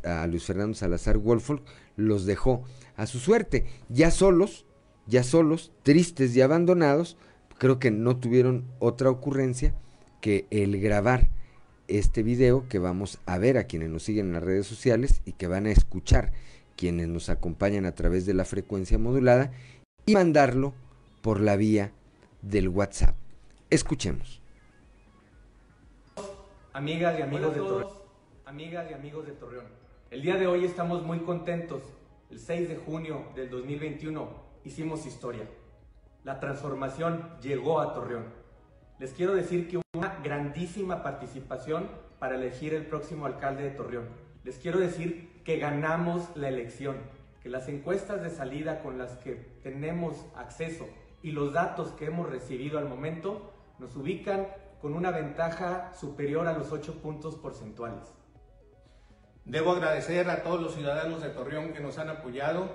a Luis Fernando Salazar Wolfolk los dejó a su suerte. Ya solos, ya solos, tristes y abandonados, creo que no tuvieron otra ocurrencia que el grabar este video que vamos a ver a quienes nos siguen en las redes sociales y que van a escuchar quienes nos acompañan a través de la frecuencia modulada y mandarlo por la vía del WhatsApp. Escuchemos. Amigas y amigos de todos amigas y amigos de Torreón. El día de hoy estamos muy contentos. El 6 de junio del 2021 hicimos historia. La transformación llegó a Torreón. Les quiero decir que hubo una grandísima participación para elegir el próximo alcalde de Torreón. Les quiero decir que ganamos la elección, que las encuestas de salida con las que tenemos acceso y los datos que hemos recibido al momento nos ubican con una ventaja superior a los 8 puntos porcentuales. Debo agradecer a todos los ciudadanos de Torreón que nos han apoyado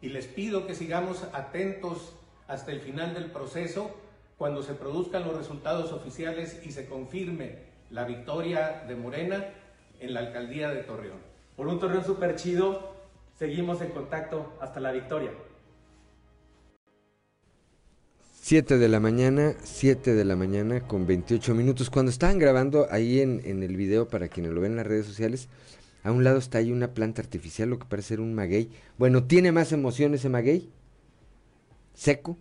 y les pido que sigamos atentos hasta el final del proceso cuando se produzcan los resultados oficiales y se confirme la victoria de Morena en la alcaldía de Torreón. Por un Torreón súper chido, seguimos en contacto hasta la victoria. 7 de la mañana, 7 de la mañana con 28 minutos. Cuando estaban grabando ahí en, en, el video, para quienes lo ven en las redes sociales, a un lado está ahí una planta artificial, lo que parece ser un maguey. Bueno, ¿tiene más emoción ese maguey? Seco.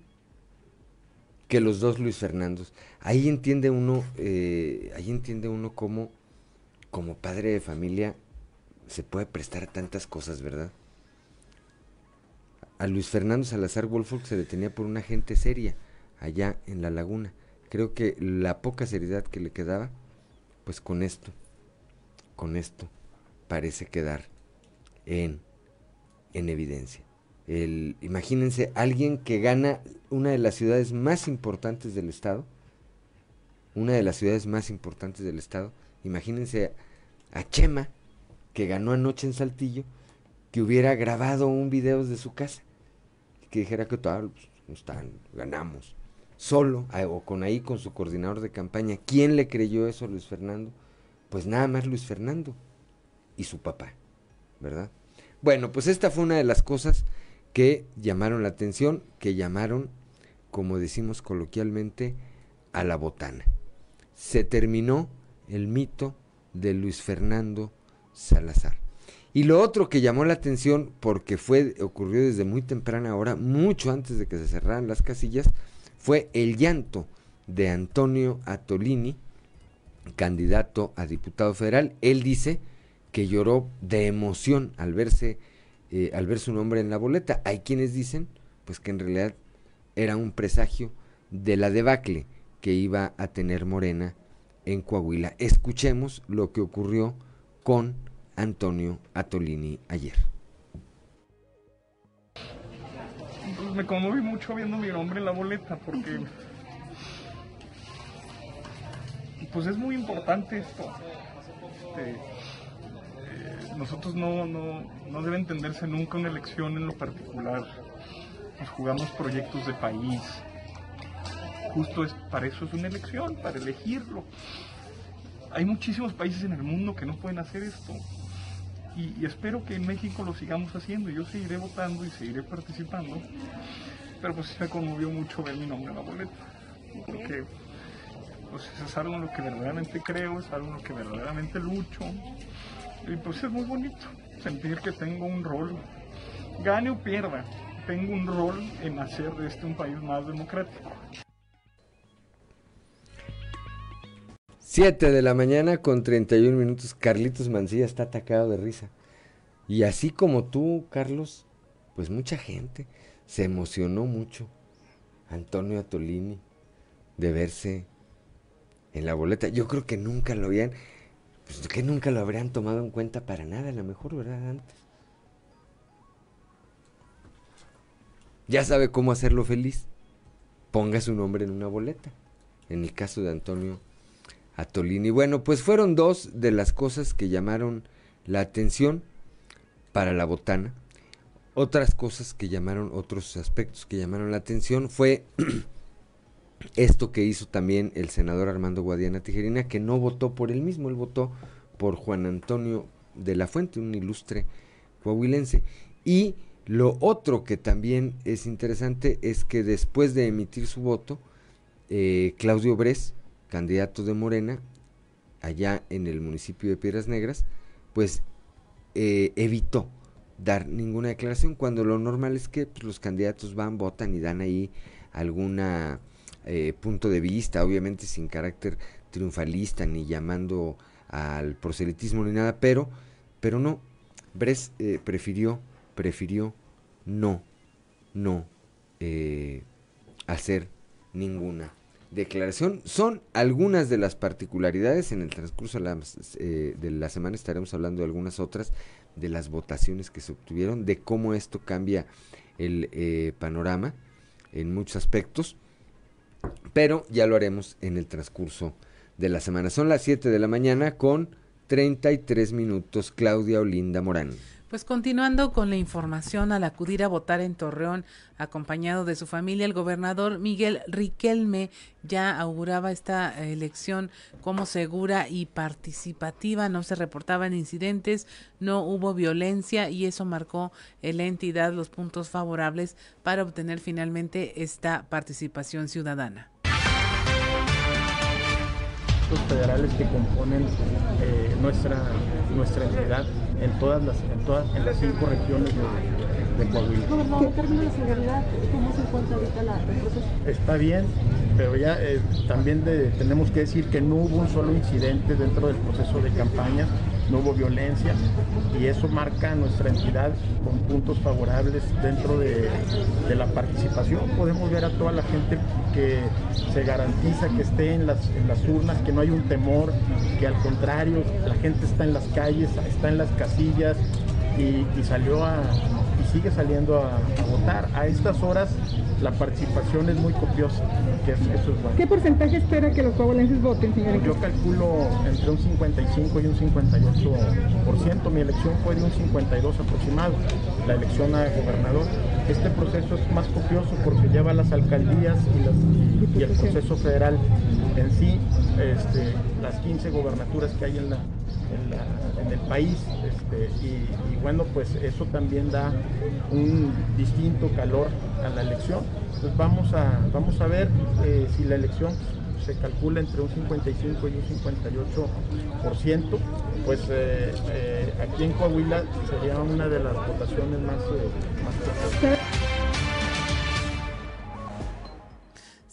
Que los dos Luis Fernandos. Ahí entiende uno, eh, ahí entiende uno cómo, como padre de familia, se puede prestar a tantas cosas, ¿verdad? A Luis Fernando Salazar Wolford se detenía por una gente seria allá en la laguna. Creo que la poca seriedad que le quedaba, pues con esto, con esto, parece quedar en, en evidencia. El, imagínense alguien que gana una de las ciudades más importantes del estado, una de las ciudades más importantes del estado, imagínense a Chema, que ganó anoche en Saltillo, que hubiera grabado un video de su casa, que dijera que tal, pues, están, ganamos solo o con ahí con su coordinador de campaña. ¿Quién le creyó eso a Luis Fernando? Pues nada más Luis Fernando y su papá, ¿verdad? Bueno, pues esta fue una de las cosas que llamaron la atención, que llamaron, como decimos coloquialmente, a la botana. Se terminó el mito de Luis Fernando Salazar. Y lo otro que llamó la atención, porque fue, ocurrió desde muy temprana hora, mucho antes de que se cerraran las casillas, fue el llanto de Antonio Atolini, candidato a diputado federal. Él dice que lloró de emoción al verse eh, al ver su nombre en la boleta. Hay quienes dicen pues que en realidad era un presagio de la debacle que iba a tener Morena en Coahuila. Escuchemos lo que ocurrió con Antonio Atolini ayer. Me conmoví mucho viendo mi nombre en la boleta porque pues es muy importante esto. Este, eh, nosotros no, no, no debe entenderse nunca una elección en lo particular. Nos jugamos proyectos de país. Justo es, para eso es una elección, para elegirlo. Hay muchísimos países en el mundo que no pueden hacer esto. Y, y, espero que en México lo sigamos haciendo. Yo seguiré votando y seguiré participando. Pero pues me conmovió mucho ver mi nombre en la boleta. Porque pues es algo en lo que verdaderamente creo, es algo en lo que verdaderamente lucho. Y pues es muy bonito sentir que tengo un rol, gane o pierda, tengo un rol en hacer de este un país más democrático. 7 de la mañana con 31 minutos. Carlitos Mancilla está atacado de risa. Y así como tú, Carlos, pues mucha gente se emocionó mucho. Antonio Atolini, de verse en la boleta. Yo creo que nunca lo habían, pues que nunca lo habrían tomado en cuenta para nada, a lo mejor, ¿verdad? Antes. Ya sabe cómo hacerlo feliz. Ponga su nombre en una boleta. En el caso de Antonio Atolini. Bueno, pues fueron dos de las cosas que llamaron la atención para la botana. Otras cosas que llamaron, otros aspectos que llamaron la atención fue (clears throat) esto que hizo también el senador Armando Guadiana Tijerina, que no votó por él mismo, él votó por Juan Antonio de la Fuente, un ilustre coahuilense. Y lo otro que también es interesante es que después de emitir su voto, eh, Claudio Bres, candidato de Morena, allá en el municipio de Piedras Negras, pues eh, evitó dar ninguna declaración cuando lo normal es que pues, los candidatos van, votan y dan ahí alguna eh, punto de vista, obviamente sin carácter triunfalista ni llamando al proselitismo ni nada, pero, pero no, Bres eh, prefirió, prefirió no, no eh, hacer ninguna declaración. Son algunas de las particularidades, en el transcurso de la, de la semana estaremos hablando de algunas otras, de las votaciones que se obtuvieron, de cómo esto cambia el panorama en muchos aspectos pero ya lo haremos en el transcurso de la semana. Son las 7 de la mañana con 33 minutos. Claudia Olinda Morán. Pues continuando con la información, al acudir a votar en Torreón, acompañado de su familia, el gobernador Miguel Riquelme ya auguraba esta elección como segura y participativa, no se reportaban incidentes, no hubo violencia y eso marcó en la entidad los puntos favorables para obtener finalmente esta participación ciudadana. Federales que componen eh, nuestra, nuestra entidad en todas las, en todas, en las cinco regiones de, de Coahuila. Gobernador, en términos de seguridad, ¿cómo se encuentra ahorita la, el proceso? Está bien, pero ya eh, también de, tenemos que decir que no hubo un solo incidente dentro del proceso de campaña no hubo violencia y eso marca nuestra entidad con puntos favorables dentro de, la participación. Podemos ver a toda la gente que se garantiza que esté en las, en las urnas, que no hay un temor, que al contrario, la gente está en las calles, está en las casillas y, y salió a, sigue saliendo a, votar. A estas horas la participación es muy copiosa, que eso es bueno. ¿Qué porcentaje espera que los coahuilenses voten, señor? Yo calculo entre un 55 y un 58%. Mi elección fue de un 52 aproximado, la elección a gobernador. Este proceso es más copioso porque lleva las alcaldías y, el proceso federal en sí, este, las 15 gobernaturas que hay en la, en, el país este, y, bueno pues eso también da un distinto calor a la elección. Pues vamos a vamos a ver eh, si la elección se calcula entre un 55 y un 58%, pues eh, eh, aquí en Coahuila sería una de las votaciones más, más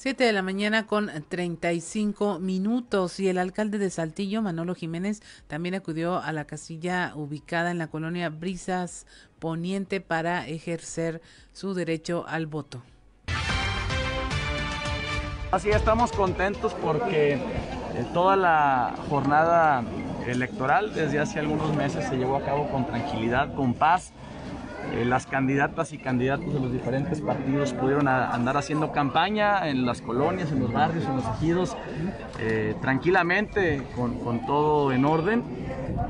7 de la mañana con 35 minutos y el alcalde de Saltillo, Manolo Jiménez, también acudió a la casilla ubicada en la colonia Brisas Poniente para ejercer su derecho al voto. Así estamos contentos porque eh, toda la jornada electoral desde hace algunos meses se llevó a cabo con tranquilidad, con paz eh, las candidatas y candidatos de los diferentes partidos pudieron andar haciendo campaña en las colonias, en los barrios, en los ejidos, eh, tranquilamente, con, todo en orden.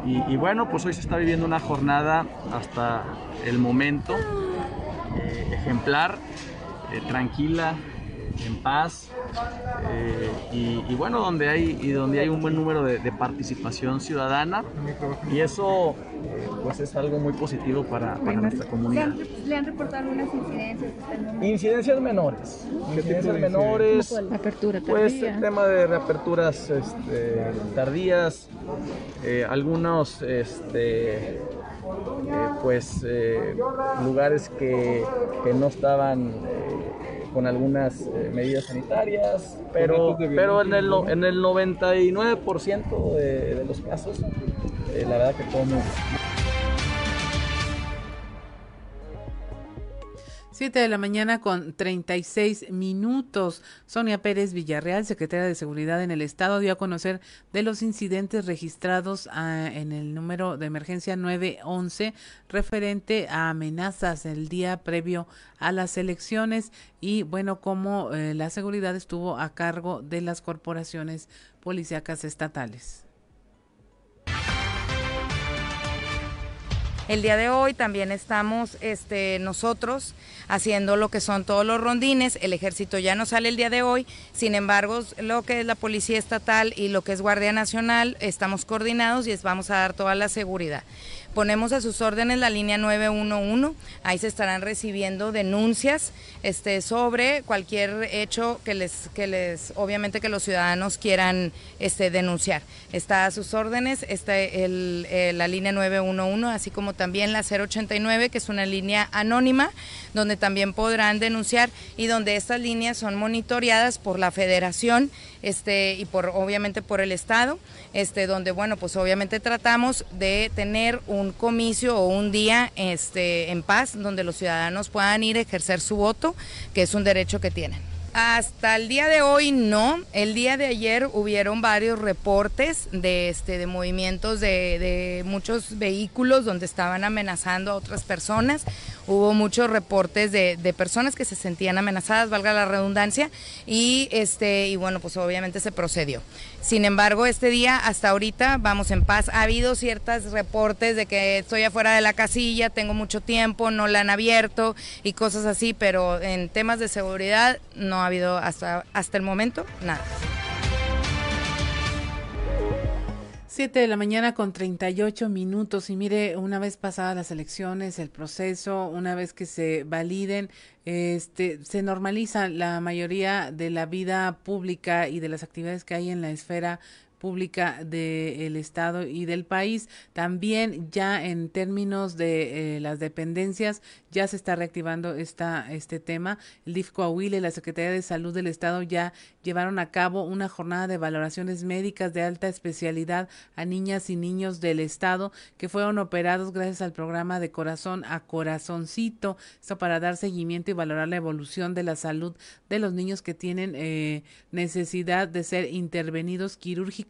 Y, bueno, pues hoy se está viviendo una jornada hasta el momento eh, ejemplar, tranquila, en paz eh, y, bueno, donde hay, y donde hay un buen número de, participación ciudadana. Y eso pues es algo muy positivo para, nuestra comunidad. ¿Le han, reportado algunas incidencias? Incidencias menores, incidencias menores, apertura pues el tema de reaperturas este, tardías, eh, algunos este, eh, pues lugares que, que, no estaban con algunas eh, medidas sanitarias, pero, pero en, el, en el 99% de, de, los casos, eh, la verdad que todo muy bien. 7 de la mañana con 36 minutos. Sonia Pérez Villarreal, secretaria de Seguridad en el Estado, dio a conocer de los incidentes registrados ah, en el número de emergencia 911 referente a amenazas el día previo a las elecciones y bueno, cómo eh, la seguridad estuvo a cargo de las corporaciones policíacas estatales. El día de hoy también estamos este, nosotros haciendo lo que son todos los rondines. El ejército ya no sale el día de hoy, sin embargo, lo que es la Policía Estatal y lo que es Guardia Nacional, estamos coordinados y vamos a dar toda la seguridad. Ponemos a sus órdenes la línea 911, ahí se estarán recibiendo denuncias este, sobre cualquier hecho que les, que les, obviamente que los ciudadanos quieran este, denunciar. Está a sus órdenes está el, eh, la línea 911, así como también la 089, que es una línea anónima, donde también podrán denunciar y donde estas líneas son monitoreadas por la federación este, y por obviamente por el Estado, este, donde bueno, pues obviamente tratamos de tener un comicio o un día este, en paz donde los ciudadanos puedan ir a ejercer su voto, que es un derecho que tienen. Hasta el día de hoy no. El día de ayer hubieron varios reportes de este de movimientos de, de, muchos vehículos donde estaban amenazando a otras personas. Hubo muchos reportes de, de, personas que se sentían amenazadas, valga la redundancia, y este, y bueno, pues obviamente se procedió. Sin embargo, este día hasta ahorita vamos en paz. Ha habido ciertos reportes de que estoy afuera de la casilla, tengo mucho tiempo, no la han abierto y cosas así, pero en temas de seguridad no ha habido hasta, hasta el momento nada. 7 de la mañana con 38 minutos. Y mire, una vez pasadas las elecciones, el proceso, una vez que se validen, este, se normaliza la mayoría de la vida pública y de las actividades que hay en la esfera pública del Estado y del país. También ya en términos de eh, las dependencias ya se está reactivando esta, este tema. El DIF Coahuila y la Secretaría de Salud del Estado ya llevaron a cabo una jornada de valoraciones médicas de alta especialidad a niñas y niños del Estado que fueron operados gracias al programa de corazón a corazoncito. Esto para dar seguimiento y valorar la evolución de la salud de los niños que tienen eh, necesidad de ser intervenidos quirúrgicamente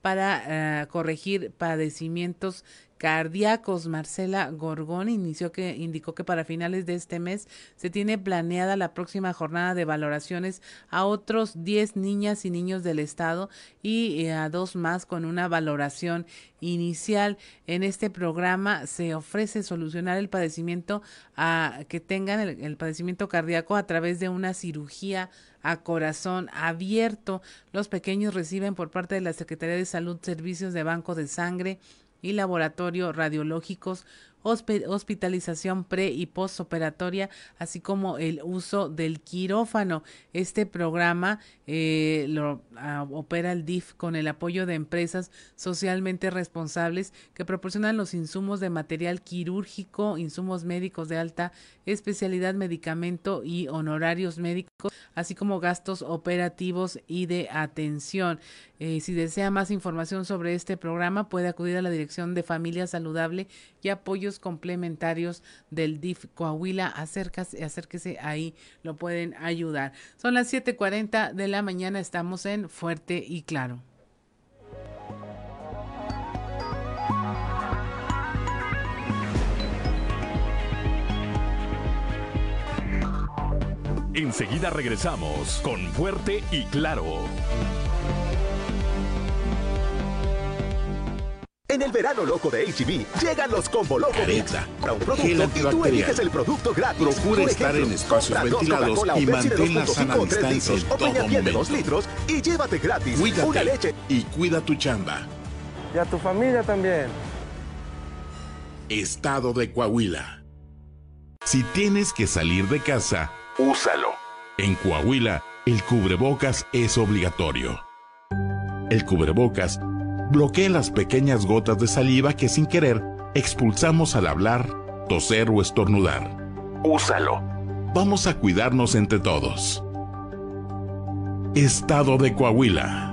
para eh, corregir padecimientos cardíacos. Marcela Gorgón indicó que para finales de este mes se tiene planeada la próxima jornada de valoraciones a otros 10 niñas y niños del estado y eh, a dos más con una valoración inicial. En este programa se ofrece solucionar el padecimiento a que tengan el padecimiento cardíaco a través de una cirugía a corazón abierto. Los pequeños reciben por parte de la Secretaría de Salud servicios de banco de sangre, y laboratorio radiológicos, hospitalización pre y postoperatoria, así como el uso del quirófano. Este programa eh, lo opera el DIF con el apoyo de empresas socialmente responsables que proporcionan los insumos de material quirúrgico, insumos médicos de alta especialidad, medicamento y honorarios médicos, así como gastos operativos y de atención. Eh, si desea más información sobre este programa, puede acudir a la Dirección de Familia Saludable y Complementarios del DIF Coahuila. Acérquese, acérquese ahí, lo pueden ayudar. Son las 7:40 de la mañana, estamos en Fuerte y Claro. Enseguida regresamos con Fuerte y Claro. En el verano loco de HB, llegan los Combo Loco Mix. Para un producto y tú eliges el producto gratis. Procura estar en espacios ventilados y mantén la sana distancia en todo momento. de 2 litros y llévate gratis Cuídate una leche. y cuida tu chamba. Y a tu familia también. Estado de Coahuila. Si tienes que salir de casa, úsalo. En Coahuila, el cubrebocas es obligatorio. El cubrebocas bloquea las pequeñas gotas de saliva que sin querer expulsamos al hablar, toser o estornudar. Úsalo. Vamos a cuidarnos entre todos. Estado de Coahuila.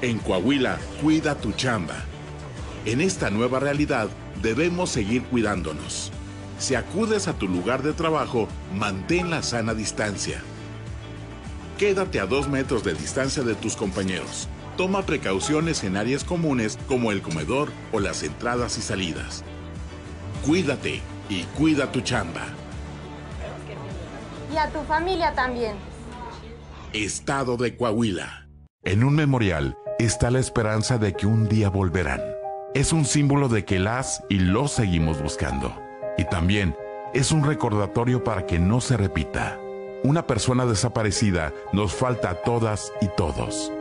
En Coahuila, cuida tu chamba. En esta nueva realidad, debemos seguir cuidándonos. Si acudes a tu lugar de trabajo, mantén la sana distancia. Quédate a dos metros de distancia de tus compañeros. Toma precauciones en áreas comunes como el comedor o las entradas y salidas. Cuídate y cuida tu chamba. Y a tu familia también. Estado de Coahuila. En un memorial está la esperanza de que un día volverán. Es un símbolo de que las y los seguimos buscando. Y también es un recordatorio para que no se repita. Una persona desaparecida nos falta a todas y todos.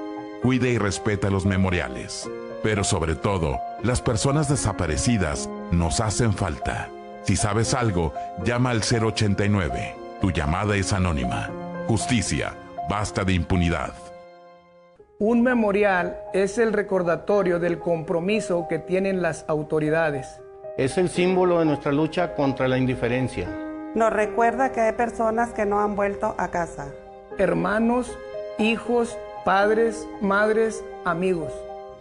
Cuide y respeta los memoriales. Pero sobre todo, las personas desaparecidas nos hacen falta. Si sabes algo, llama al 089. Tu llamada es anónima. Justicia, basta de impunidad. Un memorial es el recordatorio del compromiso que tienen las autoridades. Es el símbolo de nuestra lucha contra la indiferencia. Nos recuerda que hay personas que no han vuelto a casa. Hermanos, hijos, padres, madres, amigos.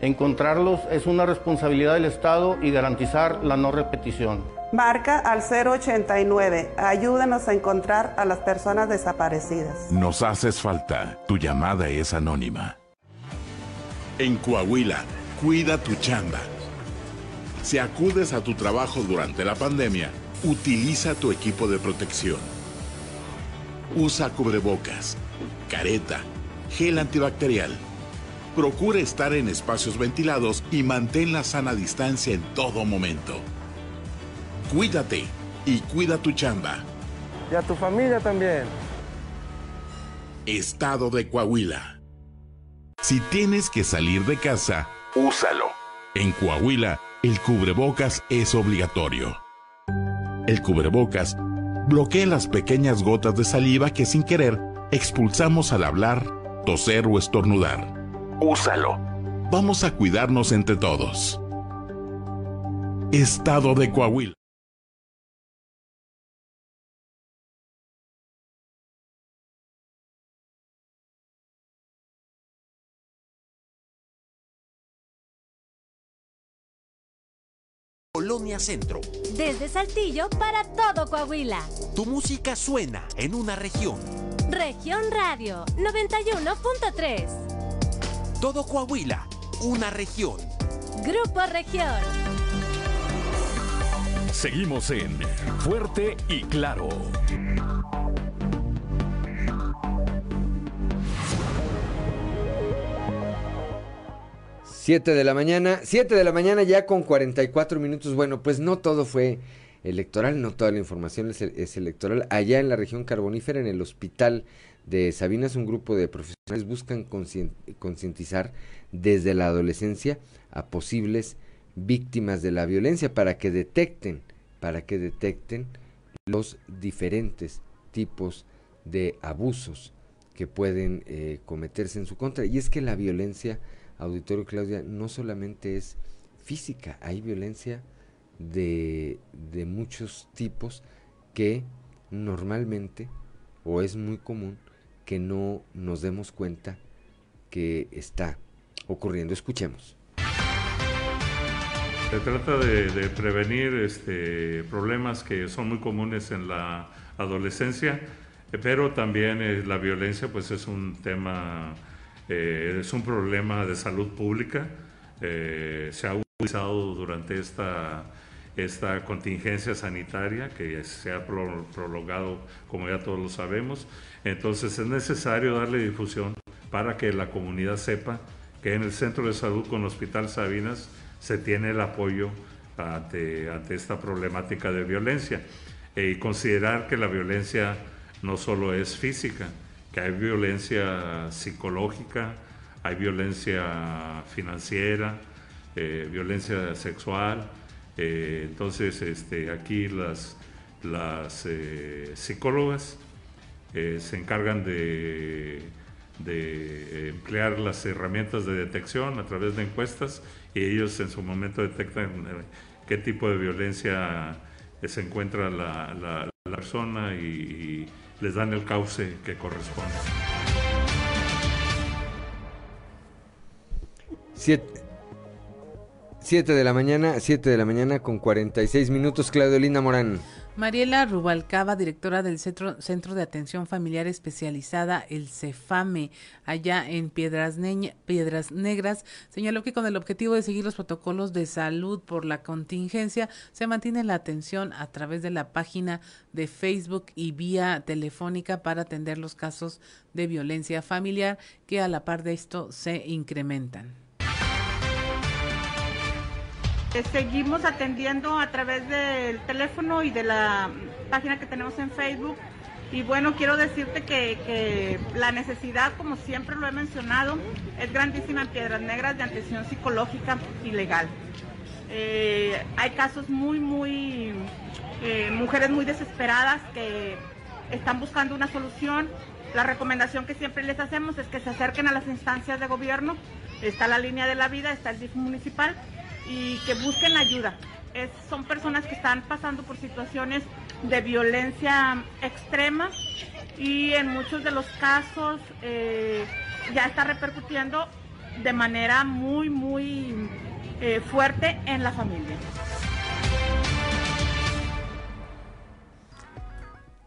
Encontrarlos es una responsabilidad del Estado y garantizar la no repetición. Marca al 089. Ayúdanos a encontrar a las personas desaparecidas. Nos haces falta. Tu llamada es anónima. En Coahuila, cuida tu chamba. Si acudes a tu trabajo durante la pandemia, utiliza tu equipo de protección. Usa cubrebocas, careta, gel antibacterial. Procura estar en espacios ventilados y mantén la sana distancia en todo momento. Cuídate y cuida tu chamba. Y a tu familia también. Estado de Coahuila. Si tienes que salir de casa, úsalo. En Coahuila, el cubrebocas es obligatorio. El cubrebocas bloquea las pequeñas gotas de saliva que sin querer expulsamos al hablar, toser o estornudar. Úsalo. Vamos a cuidarnos entre todos. Estado de Coahuila. Colonia Centro. Desde Saltillo para todo Coahuila. Tu música suena en una región. Región Radio 91.3. Todo Coahuila, una región. Grupo Región. Seguimos en Fuerte y Claro. 7 de la mañana, 7 de la mañana ya con 44 minutos. Bueno, pues no todo fue electoral, no toda la información es, electoral. Allá en la región carbonífera, en el hospital de Sabinas, un grupo de profesionales buscan concientizar desde la adolescencia a posibles víctimas de la violencia para que detecten, para que detecten los diferentes tipos de abusos que pueden eh, cometerse en su contra. Y es que la violencia auditorio Claudia, no solamente es física, hay violencia de, de muchos tipos que normalmente, o es muy común, que no nos demos cuenta que está ocurriendo. Escuchemos. Se trata de, prevenir este, problemas que son muy comunes en la adolescencia, pero también eh, la violencia pues es un tema eh, es un problema de salud pública. Eh, se ha utilizado durante esta, esta contingencia sanitaria que se ha prolongado, como ya todos lo sabemos. Entonces es necesario darle difusión para que la comunidad sepa que en el centro de salud con Hospital Sabinas se tiene el apoyo ante, ante esta problemática de violencia eh, y considerar que la violencia no solo es física, hay violencia psicológica, hay violencia financiera, eh, violencia sexual. Eh, entonces, este, aquí las, las eh, psicólogas se encargan de, de, emplear las herramientas de detección a través de encuestas y ellos en su momento detectan qué tipo de violencia se encuentra la, la, persona y les dan el cauce que corresponde. Siete, de la mañana, siete de la mañana con 46 minutos, Claudio Linda Morán. Mariela Rubalcaba, directora del Centro, Centro de Atención Familiar Especializada, el CEFAME, allá en Piedras, Piedras Negras, señaló que con el objetivo de seguir los protocolos de salud por la contingencia, se mantiene la atención a través de la página de Facebook y vía telefónica para atender los casos de violencia familiar que a la par de esto se incrementan. Eh, seguimos atendiendo a través del teléfono y de la página que tenemos en Facebook. Y bueno, quiero decirte que, la necesidad, como siempre lo he mencionado, es grandísima en Piedras Negras de atención psicológica y legal. Eh, hay casos muy, muy, eh, mujeres muy desesperadas que están buscando una solución. La recomendación que siempre les hacemos es que se acerquen a las instancias de gobierno. Está la línea de la vida, está el DIF municipal y que busquen ayuda. son personas que están pasando por situaciones de violencia extrema y en muchos de los casos eh, ya está repercutiendo de manera muy, muy eh, fuerte en la familia.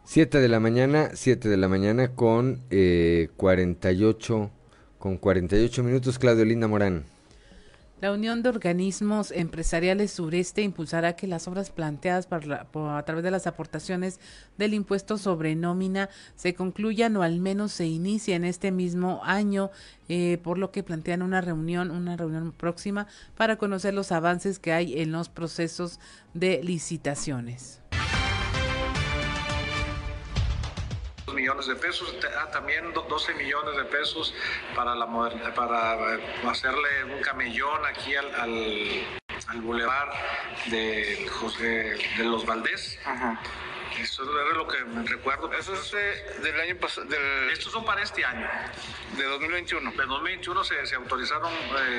7 de la mañana, 7 de la mañana con eh, 48 con 48 minutos Claudio Linda Morán. La Unión de Organismos Empresariales Sureste impulsará que las obras planteadas a través de las aportaciones del impuesto sobre nómina se concluyan o al menos se inicien este mismo año, eh, por lo que plantean una reunión, una reunión próxima para conocer los avances que hay en los procesos de licitaciones. Millones de pesos, ah, también 12 millones de pesos para, la para eh, hacerle un camellón aquí al, al, al bulevar de, José, de los Valdés. Eso es lo que me recuerdo. Eso es del año pasado. Estos son para este año. De 2021. De 2021 se, se autorizaron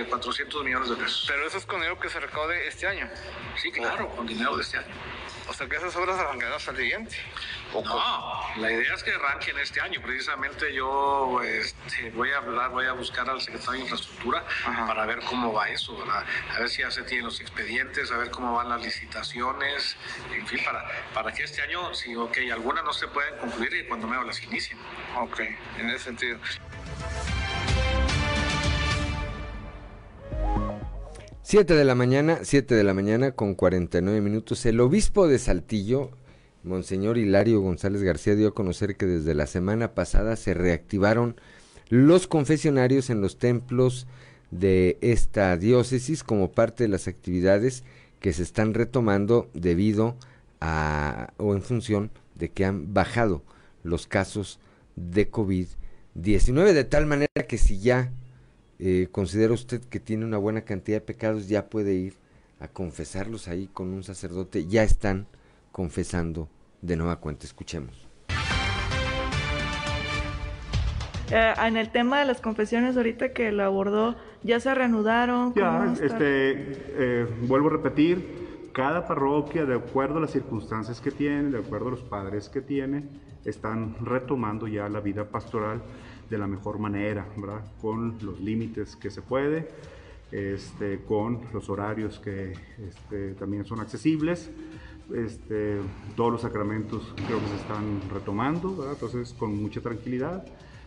400 eh, millones de pesos. Pero eso es con dinero que se recaude este año. Sí, claro, con dinero de este año. O sea que esas obras arrancarán hasta el siguiente. no, la idea es que arranquen este año. Precisamente yo este, voy a hablar, voy a buscar al secretario de Infraestructura para ver cómo va eso, A ver si ya se tienen los expedientes, a ver cómo van las licitaciones, en fin, para, para que este año, si, ok, algunas no se pueden concluir y cuando menos las inicien. Ok, en ese sentido. 7 de la mañana, 7 de la mañana con 49 minutos. El obispo de Saltillo, Monseñor Hilario González García, dio a conocer que desde la semana pasada se reactivaron los confesionarios en los templos de esta diócesis como parte de las actividades que se están retomando debido a o en función de que han bajado los casos de COVID-19 de tal manera que si ya eh, ¿considera usted que tiene una buena cantidad de pecados? Ya puede ir a confesarlos ahí con un sacerdote. Ya están confesando de nueva cuenta. Escuchemos. Eh, en el tema de las confesiones, ahorita que lo abordó, ¿ya se reanudaron? Ya, este, eh, vuelvo a repetir, cada parroquia, de acuerdo a las circunstancias que tiene, de acuerdo a los padres que tiene, están retomando ya la vida pastoral de la mejor manera, ¿verdad? con los límites que se puede, este, con los horarios que este, también son accesibles. Este, todos los sacramentos creo que se están retomando, ¿verdad? entonces con mucha tranquilidad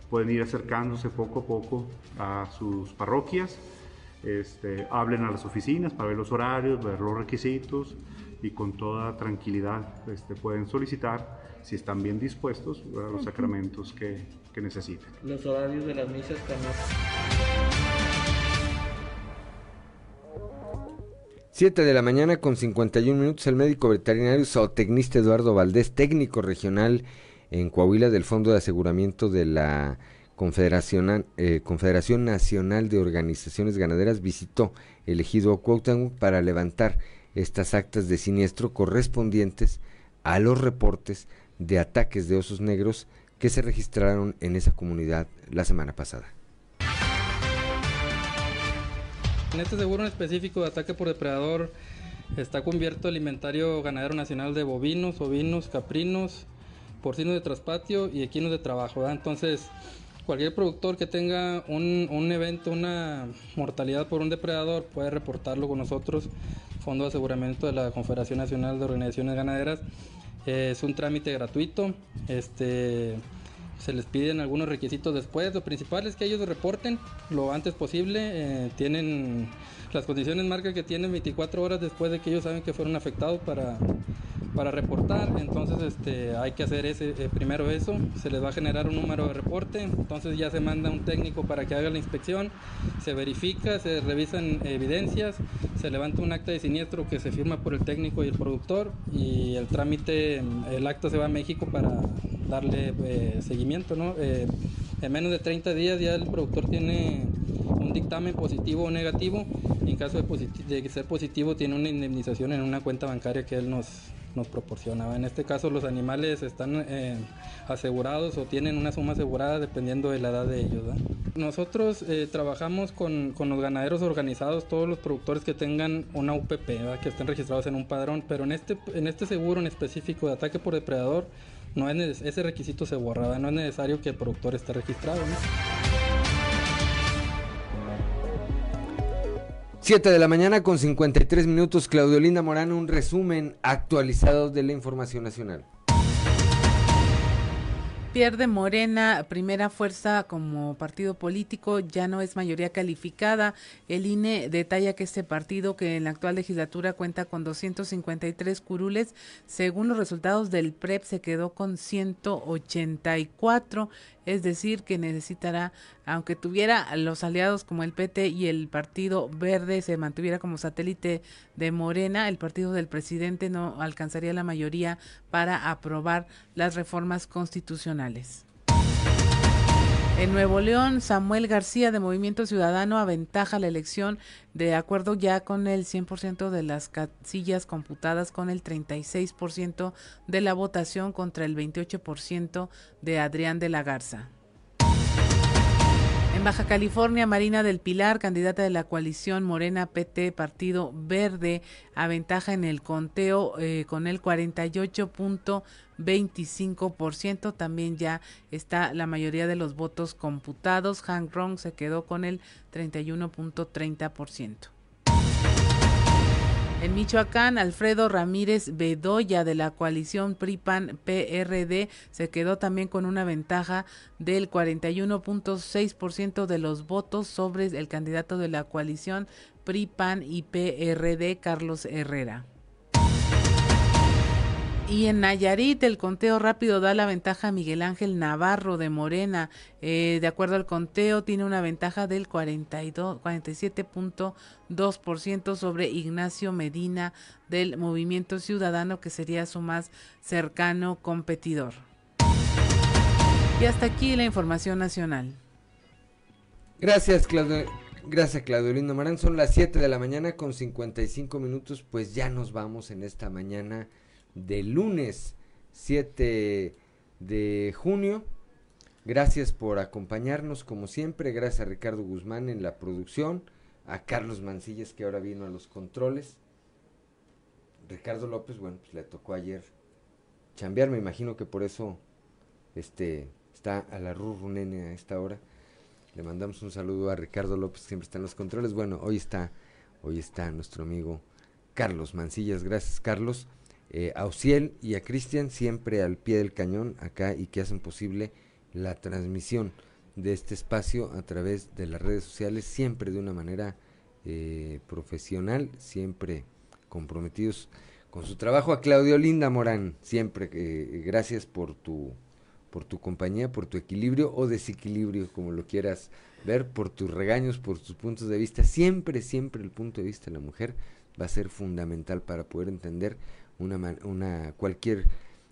pueden ir acercándose poco a poco a sus parroquias, este, hablen a las oficinas para ver los horarios, ver los requisitos y con toda tranquilidad este, pueden solicitar si están bien dispuestos a los sacramentos que, que necesiten. Los horarios de las misas también. 7 de la mañana con 51 minutos, el médico veterinario zootecnista Eduardo Valdés, técnico regional en Coahuila del Fondo de Aseguramiento de la Confederación, eh, Confederación Nacional de Organizaciones Ganaderas, visitó el ejido Cuauhtémoc para levantar estas actas de siniestro correspondientes a los reportes de ataques de osos negros que se registraron en esa comunidad la semana pasada. En este seguro en específico de ataque por depredador está cubierto el inventario ganadero nacional de bovinos, ovinos, caprinos, porcinos de traspatio y equinos de trabajo. Entonces, cualquier productor que tenga un, un, evento, una mortalidad por un depredador, puede reportarlo con nosotros, Fondo de Aseguramiento de la Confederación Nacional de Organizaciones Ganaderas. es un trámite gratuito. Este, se les piden algunos requisitos después. Lo principal es que ellos reporten lo antes posible. Eh, tienen las condiciones marcan que tienen 24 horas después de que ellos saben que fueron afectados para, para reportar. Entonces este, hay que hacer ese, eh, primero eso. Se les va a generar un número de reporte. Entonces ya se manda un técnico para que haga la inspección. Se verifica, se revisan evidencias. Se levanta un acta de siniestro que se firma por el técnico y el productor. Y el trámite, el acta se va a México para darle eh, seguimiento. ¿no? Eh, en menos de 30 días ya el productor tiene un dictamen positivo o negativo. En caso de, de ser positivo, tiene una indemnización en una cuenta bancaria que él nos, nos proporcionaba. En este caso, los animales están eh, asegurados o tienen una suma asegurada dependiendo de la edad de ellos. Nosotros eh, trabajamos con, con, los ganaderos organizados, todos los productores que tengan una UPP, que estén registrados en un padrón, pero en este, en este seguro en específico de ataque por depredador, no es ese requisito se borraba, no es necesario que el productor esté registrado. ¿no? 7 de la mañana con 53 minutos, Claudio Linda Morán, un resumen actualizado de la información nacional. Pierde Morena, primera fuerza como partido político, ya no es mayoría calificada. El INE detalla que este partido, que en la actual legislatura cuenta con 253 curules, según los resultados del PREP, se quedó con 184 es decir, que necesitará, aunque tuviera los aliados como el PT y el Partido Verde se mantuviera como satélite de Morena, el partido del presidente no alcanzaría la mayoría para aprobar las reformas constitucionales. En Nuevo León, Samuel García de Movimiento Ciudadano aventaja la elección de acuerdo ya con el 100% de las casillas computadas con el 36% de la votación contra el 28% de Adrián de la Garza. En Baja California, Marina del Pilar, candidata de la coalición Morena PT Partido Verde, aventaja en el conteo eh, con el 48.25%. También ya está la mayoría de los votos computados. Hank Rong se quedó con el 31.30%. En Michoacán, Alfredo Ramírez Bedoya de la coalición PRI-PAN-PRD se quedó también con una ventaja del 41.6% de los votos sobre el candidato de la coalición PRI-PAN y PRD, Carlos Herrera. Y en Nayarit el conteo rápido da la ventaja a Miguel Ángel Navarro de Morena. Eh, de acuerdo al conteo tiene una ventaja del 47.2% sobre Ignacio Medina del Movimiento Ciudadano que sería su más cercano competidor. Y hasta aquí la información nacional. Gracias Claudio. Gracias Claudio Marán. Son las 7 de la mañana con 55 minutos. Pues ya nos vamos en esta mañana de lunes 7 de junio. Gracias por acompañarnos como siempre. Gracias a Ricardo Guzmán en la producción. A Carlos Mancillas que ahora vino a los controles. Ricardo López, bueno, pues le tocó ayer chambear. Me imagino que por eso este, está a la nene a esta hora. Le mandamos un saludo a Ricardo López, que siempre está en los controles. Bueno, hoy está, hoy está nuestro amigo Carlos Mancillas. Gracias, Carlos eh, a Ociel y a Cristian siempre al pie del cañón acá y que hacen posible la transmisión de este espacio a través de las redes sociales, siempre de una manera eh, profesional, siempre comprometidos con su trabajo. A Claudio Linda Morán, siempre eh, gracias por tu, por tu compañía, por tu equilibrio o desequilibrio, como lo quieras ver, por tus regaños, por tus puntos de vista. Siempre, siempre el punto de vista de la mujer va a ser fundamental para poder entender una, una cualquier,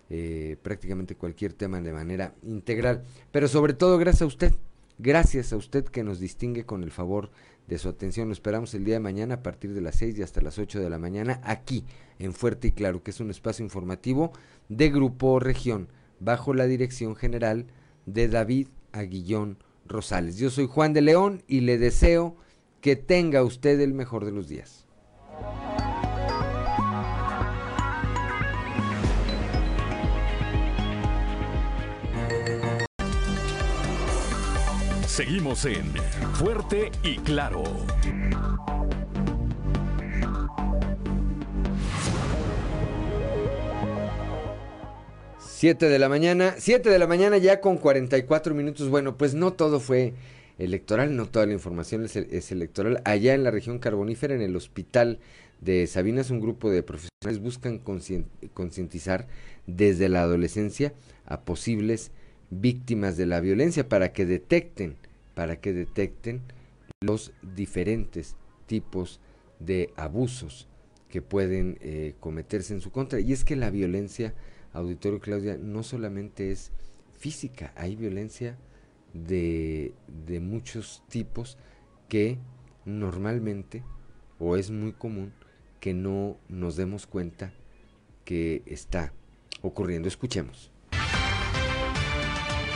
eh, prácticamente cualquier tema de manera integral. Pero sobre todo gracias a usted, gracias a usted que nos distingue con el favor de su atención. Lo esperamos el día de mañana a partir de las 6 y hasta las 8 de la mañana aquí en Fuerte y Claro, que es un espacio informativo de Grupo Región, bajo la dirección general de David Aguillón Rosales. Yo soy Juan de León y le deseo que tenga usted el mejor de los días. Seguimos en Fuerte y Claro. Siete de la mañana, siete de la mañana ya con 44 minutos. Bueno, pues no todo fue electoral, no toda la información es, electoral. Allá en la región carbonífera, en el hospital de Sabinas, un grupo de profesionales buscan concientizar desde la adolescencia a posibles víctimas de la violencia para que detecten para que detecten los diferentes tipos de abusos que pueden eh, cometerse en su contra. Y es que la violencia, auditorio Claudia, no solamente es física, hay violencia de, de muchos tipos que normalmente, o es muy común, que no nos demos cuenta que está ocurriendo. Escuchemos.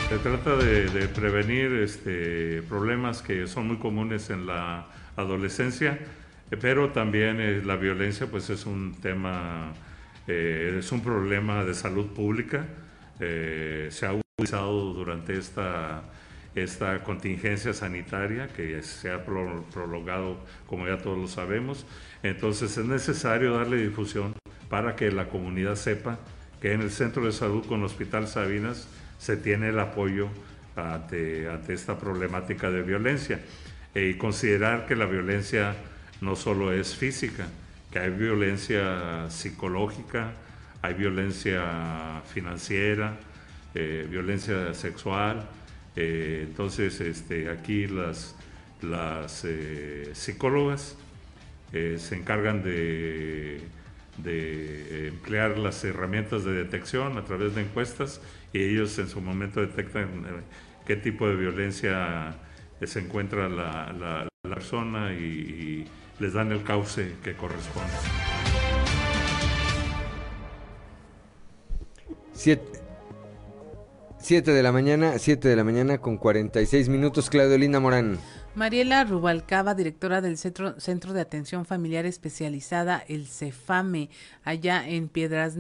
Se trata de, prevenir este, problemas que son muy comunes en la adolescencia, eh, pero también eh, la violencia pues es un tema, eh, es un problema de salud pública. se ha utilizado durante esta esta contingencia sanitaria que se ha prolongado, como ya todos lo sabemos. Entonces es necesario darle difusión para que la comunidad sepa que en el centro de salud con Hospital Sabinas se tiene el apoyo ante, esta problemática de violencia y considerar que la violencia no solo es física, que hay violencia psicológica, hay violencia financiera, eh, violencia sexual. Eh, entonces, este, aquí las, las eh, psicólogas se encargan de, emplear las herramientas de detección a través de encuestas y ellos en su momento detectan qué tipo de violencia se encuentra la, la, persona y, les dan el cauce que corresponde. Siete, de la mañana, siete de la mañana con 46 minutos, Claudio Linda Morán. Mariela Rubalcaba, directora del Centro, Centro de Atención Familiar Especializada, el CEFAME, allá en Piedras,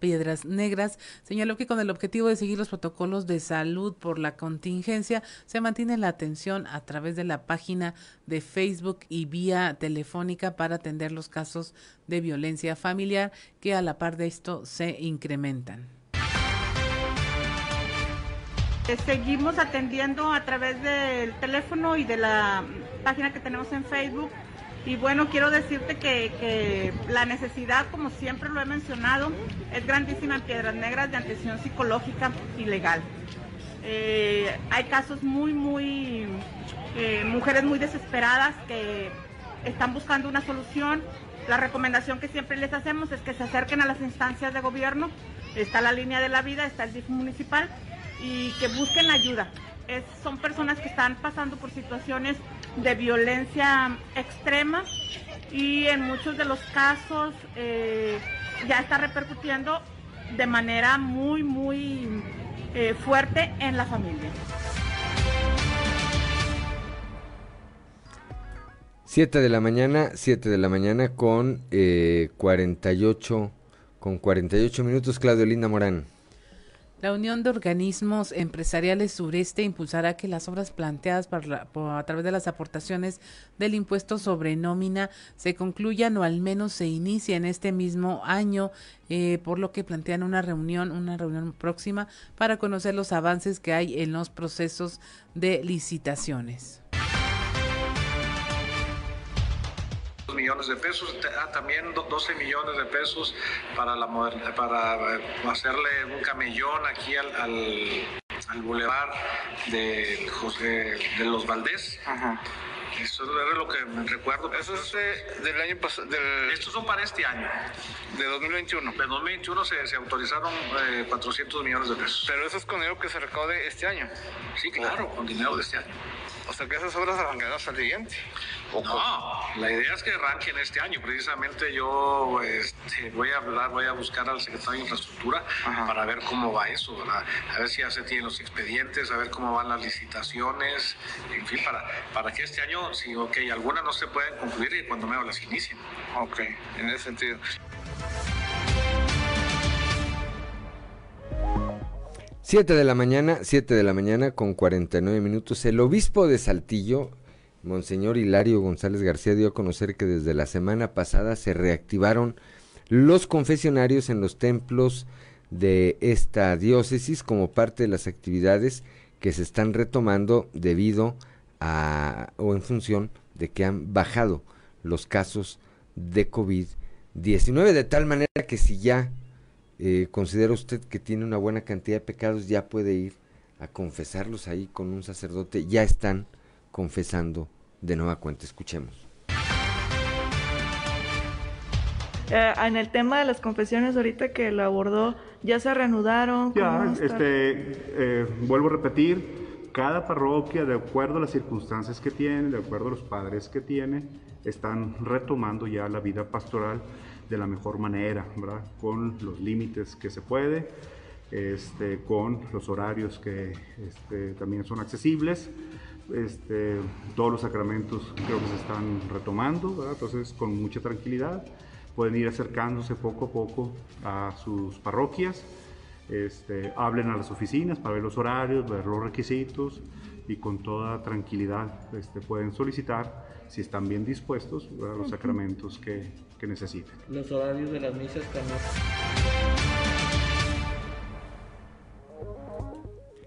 Piedras Negras, señaló que con el objetivo de seguir los protocolos de salud por la contingencia, se mantiene la atención a través de la página de Facebook y vía telefónica para atender los casos de violencia familiar que a la par de esto se incrementan. Eh, seguimos atendiendo a través del teléfono y de la página que tenemos en Facebook. Y bueno, quiero decirte que, la necesidad, como siempre lo he mencionado, es grandísima en Piedras Negras de atención psicológica y legal. Eh, hay casos muy, muy, eh, mujeres muy desesperadas que están buscando una solución. La recomendación que siempre les hacemos es que se acerquen a las instancias de gobierno. Está la línea de la vida, está el DIF municipal y que busquen ayuda. son personas que están pasando por situaciones de violencia extrema y en muchos de los casos eh, ya está repercutiendo de manera muy, muy eh, fuerte en la familia. Siete de la mañana, siete de la mañana con eh, 48, con 48 minutos, Claudio Linda Morán. La Unión de Organismos Empresariales Sureste impulsará que las obras planteadas a través de las aportaciones del impuesto sobre nómina se concluyan o al menos se inicien este mismo año, eh, por lo que plantean una reunión, una reunión próxima para conocer los avances que hay en los procesos de licitaciones. Millones de pesos, ah, también 12 millones de pesos para, la para eh, hacerle un camellón aquí al, al, bulevar de, José, de los Valdés. Eso es lo que me recuerdo. Eso es del año pasado. Estos son para este año. De 2021. De 2021 se, se autorizaron 400 eh, millones de pesos. Pero eso es con dinero que se recaude este año. Sí, claro, con dinero de este año. O sea que esas obras arrancarán hasta el siguiente. No, la idea es que arranquen este año. Precisamente yo este, voy a hablar, voy a buscar al secretario de Infraestructura para ver cómo va eso, a ver si ya se tienen los expedientes, a ver cómo van las licitaciones, en fin, para, para que este año, si ok, algunas no se pueden concluir y cuando menos las inicien. Ok, en ese sentido. Siete de la mañana, siete de la mañana con 49 minutos. El obispo de Saltillo, Monseñor Hilario González García dio a conocer que desde la semana pasada se reactivaron los confesionarios en los templos de esta diócesis como parte de las actividades que se están retomando debido a o en función de que han bajado los casos de COVID-19 de tal manera que si ya eh, considera usted que tiene una buena cantidad de pecados ya puede ir a confesarlos ahí con un sacerdote ya están confesando de nueva cuenta. Escuchemos. Eh, en el tema de las confesiones, ahorita que lo abordó, ¿ya se reanudaron? Ya, este, eh, vuelvo a repetir, cada parroquia, de acuerdo a las circunstancias que tiene, de acuerdo a los padres que tiene, están retomando ya la vida pastoral de la mejor manera, ¿verdad? Con los límites que se puede, este, con los horarios que este, también son accesibles. Este, todos los sacramentos creo que se están retomando, entonces con mucha tranquilidad pueden ir acercándose poco a poco a sus parroquias, este, hablen a las oficinas para ver los horarios, ver los requisitos, y con toda tranquilidad este, pueden solicitar, si están bien dispuestos, los sacramentos que, que necesiten. Los horarios de las misas también.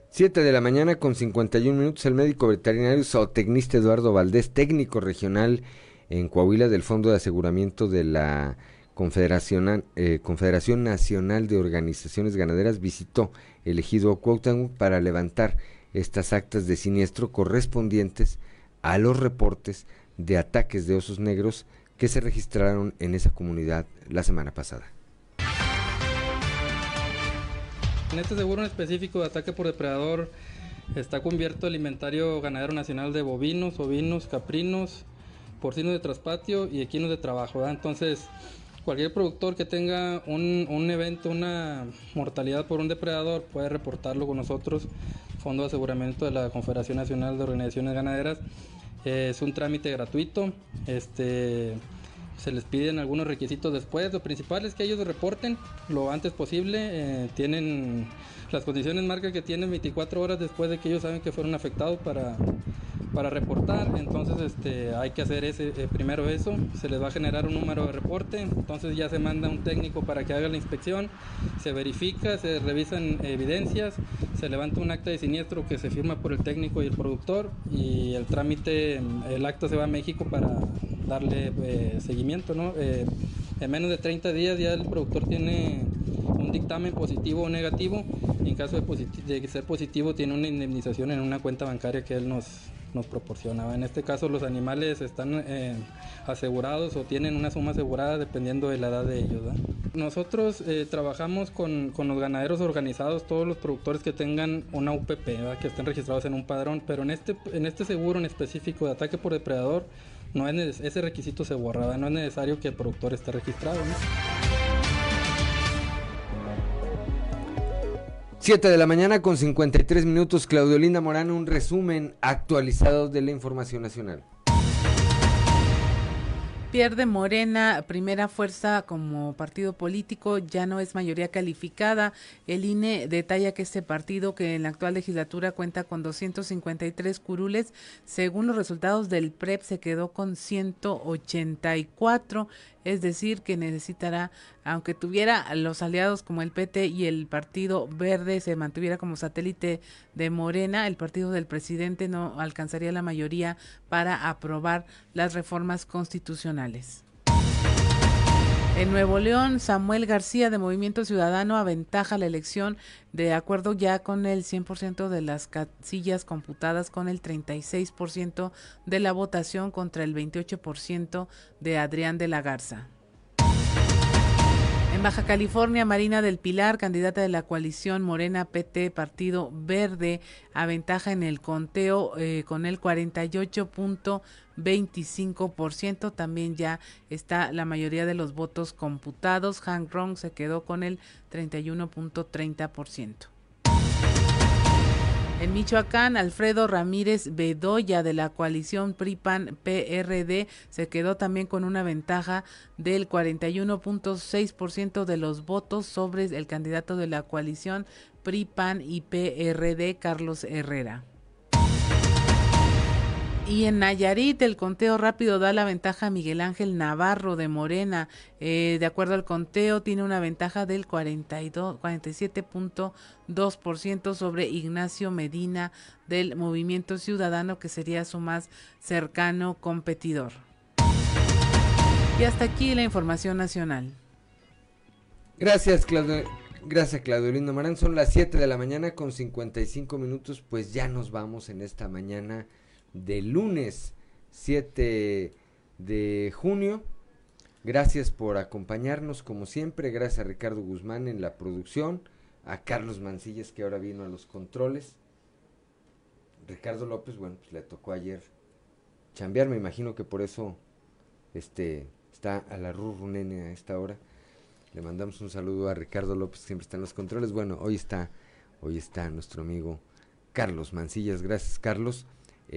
7 de la mañana con 51 minutos, el médico veterinario zootecnista Eduardo Valdés, técnico regional en Coahuila del Fondo de Aseguramiento de la Confederación, eh, Confederación Nacional de Organizaciones Ganaderas, visitó el ejido Cuauhtémoc para levantar estas actas de siniestro correspondientes a los reportes de ataques de osos negros que se registraron en esa comunidad la semana pasada. En este seguro en específico de ataque por depredador está cubierto el inventario ganadero nacional de bovinos, ovinos, caprinos, porcinos de traspatio y equinos de trabajo. Entonces, cualquier productor que tenga un, un, evento, una mortalidad por un depredador, puede reportarlo con nosotros, Fondo de Aseguramiento de la Confederación Nacional de Organizaciones Ganaderas. Es un trámite gratuito. Este, se les piden algunos requisitos después. Lo principal es que ellos reporten lo antes posible. Eh, tienen las condiciones marcan que tienen 24 horas después de que ellos saben que fueron afectados para, para reportar. Entonces este, hay que hacer ese, eh, primero eso. Se les va a generar un número de reporte. Entonces ya se manda un técnico para que haga la inspección. Se verifica, se revisan evidencias. Se levanta un acta de siniestro que se firma por el técnico y el productor. Y el trámite, el acta se va a México para darle eh, seguimiento. ¿no? Eh, en menos de 30 días ya el productor tiene un dictamen positivo o negativo. En caso de, de ser positivo tiene una indemnización en una cuenta bancaria que él nos, nos proporcionaba. En este caso los animales están eh, asegurados o tienen una suma asegurada dependiendo de la edad de ellos. Nosotros eh, trabajamos con, con, los ganaderos organizados, todos los productores que tengan una UPP, que estén registrados en un padrón, pero en este, en este seguro en específico de ataque por depredador, no es ese requisito se borra, no es necesario que el productor esté registrado. 7 de la mañana con 53 minutos, Claudio Linda Morano, un resumen actualizado de la información nacional. Pierde Morena, primera fuerza como partido político, ya no es mayoría calificada. El INE detalla que este partido, que en la actual legislatura cuenta con 253 curules, según los resultados del PREP, se quedó con 184 es decir, que necesitará, aunque tuviera los aliados como el PT y el Partido Verde se mantuviera como satélite de Morena, el partido del presidente no alcanzaría la mayoría para aprobar las reformas constitucionales. En Nuevo León, Samuel García de Movimiento Ciudadano aventaja la elección de acuerdo ya con el 100% de las casillas computadas con el 36% de la votación contra el 28% de Adrián de la Garza. En Baja California, Marina del Pilar, candidata de la coalición Morena PT Partido Verde, aventaja en el conteo eh, con el 48.25%. También ya está la mayoría de los votos computados. Hank Rong se quedó con el 31.30%. En Michoacán, Alfredo Ramírez Bedoya de la coalición PRIPAN-PRD se quedó también con una ventaja del 41.6% de los votos sobre el candidato de la coalición PRIPAN y PRD, Carlos Herrera. Y en Nayarit el conteo rápido da la ventaja a Miguel Ángel Navarro de Morena. Eh, de acuerdo al conteo tiene una ventaja del 42, 47.2% sobre Ignacio Medina del Movimiento Ciudadano que sería su más cercano competidor. Y hasta aquí la información nacional. Gracias Claudio. Gracias Claudio Marán. Son las 7 de la mañana con 55 minutos. Pues ya nos vamos en esta mañana de lunes 7 de junio. Gracias por acompañarnos como siempre. Gracias a Ricardo Guzmán en la producción. A Carlos Mancillas que ahora vino a los controles. Ricardo López, bueno, pues le tocó ayer chambear. Me imagino que por eso este, está a la nene a esta hora. Le mandamos un saludo a Ricardo López, que siempre está en los controles. Bueno, hoy está, hoy está nuestro amigo Carlos Mancillas. Gracias, Carlos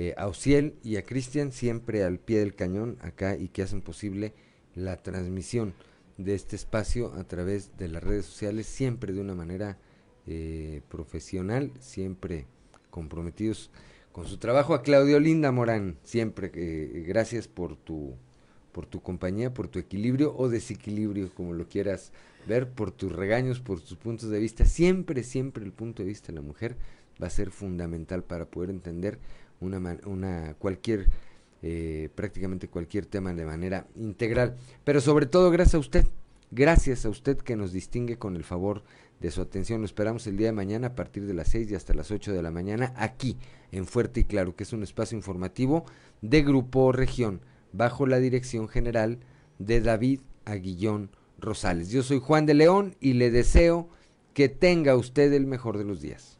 eh, a Ociel y a Cristian siempre al pie del cañón acá y que hacen posible la transmisión de este espacio a través de las redes sociales, siempre de una manera eh, profesional, siempre comprometidos con su trabajo. A Claudio Linda Morán, siempre, eh, gracias por tu, por tu compañía, por tu equilibrio o desequilibrio, como lo quieras ver, por tus regaños, por tus puntos de vista. Siempre, siempre el punto de vista de la mujer va a ser fundamental para poder entender una, una cualquier eh, prácticamente cualquier tema de manera integral. Pero sobre todo gracias a usted, gracias a usted que nos distingue con el favor de su atención. Lo esperamos el día de mañana a partir de las 6 y hasta las 8 de la mañana aquí en Fuerte y Claro, que es un espacio informativo de Grupo Región, bajo la dirección general de David Aguillón Rosales. Yo soy Juan de León y le deseo que tenga usted el mejor de los días.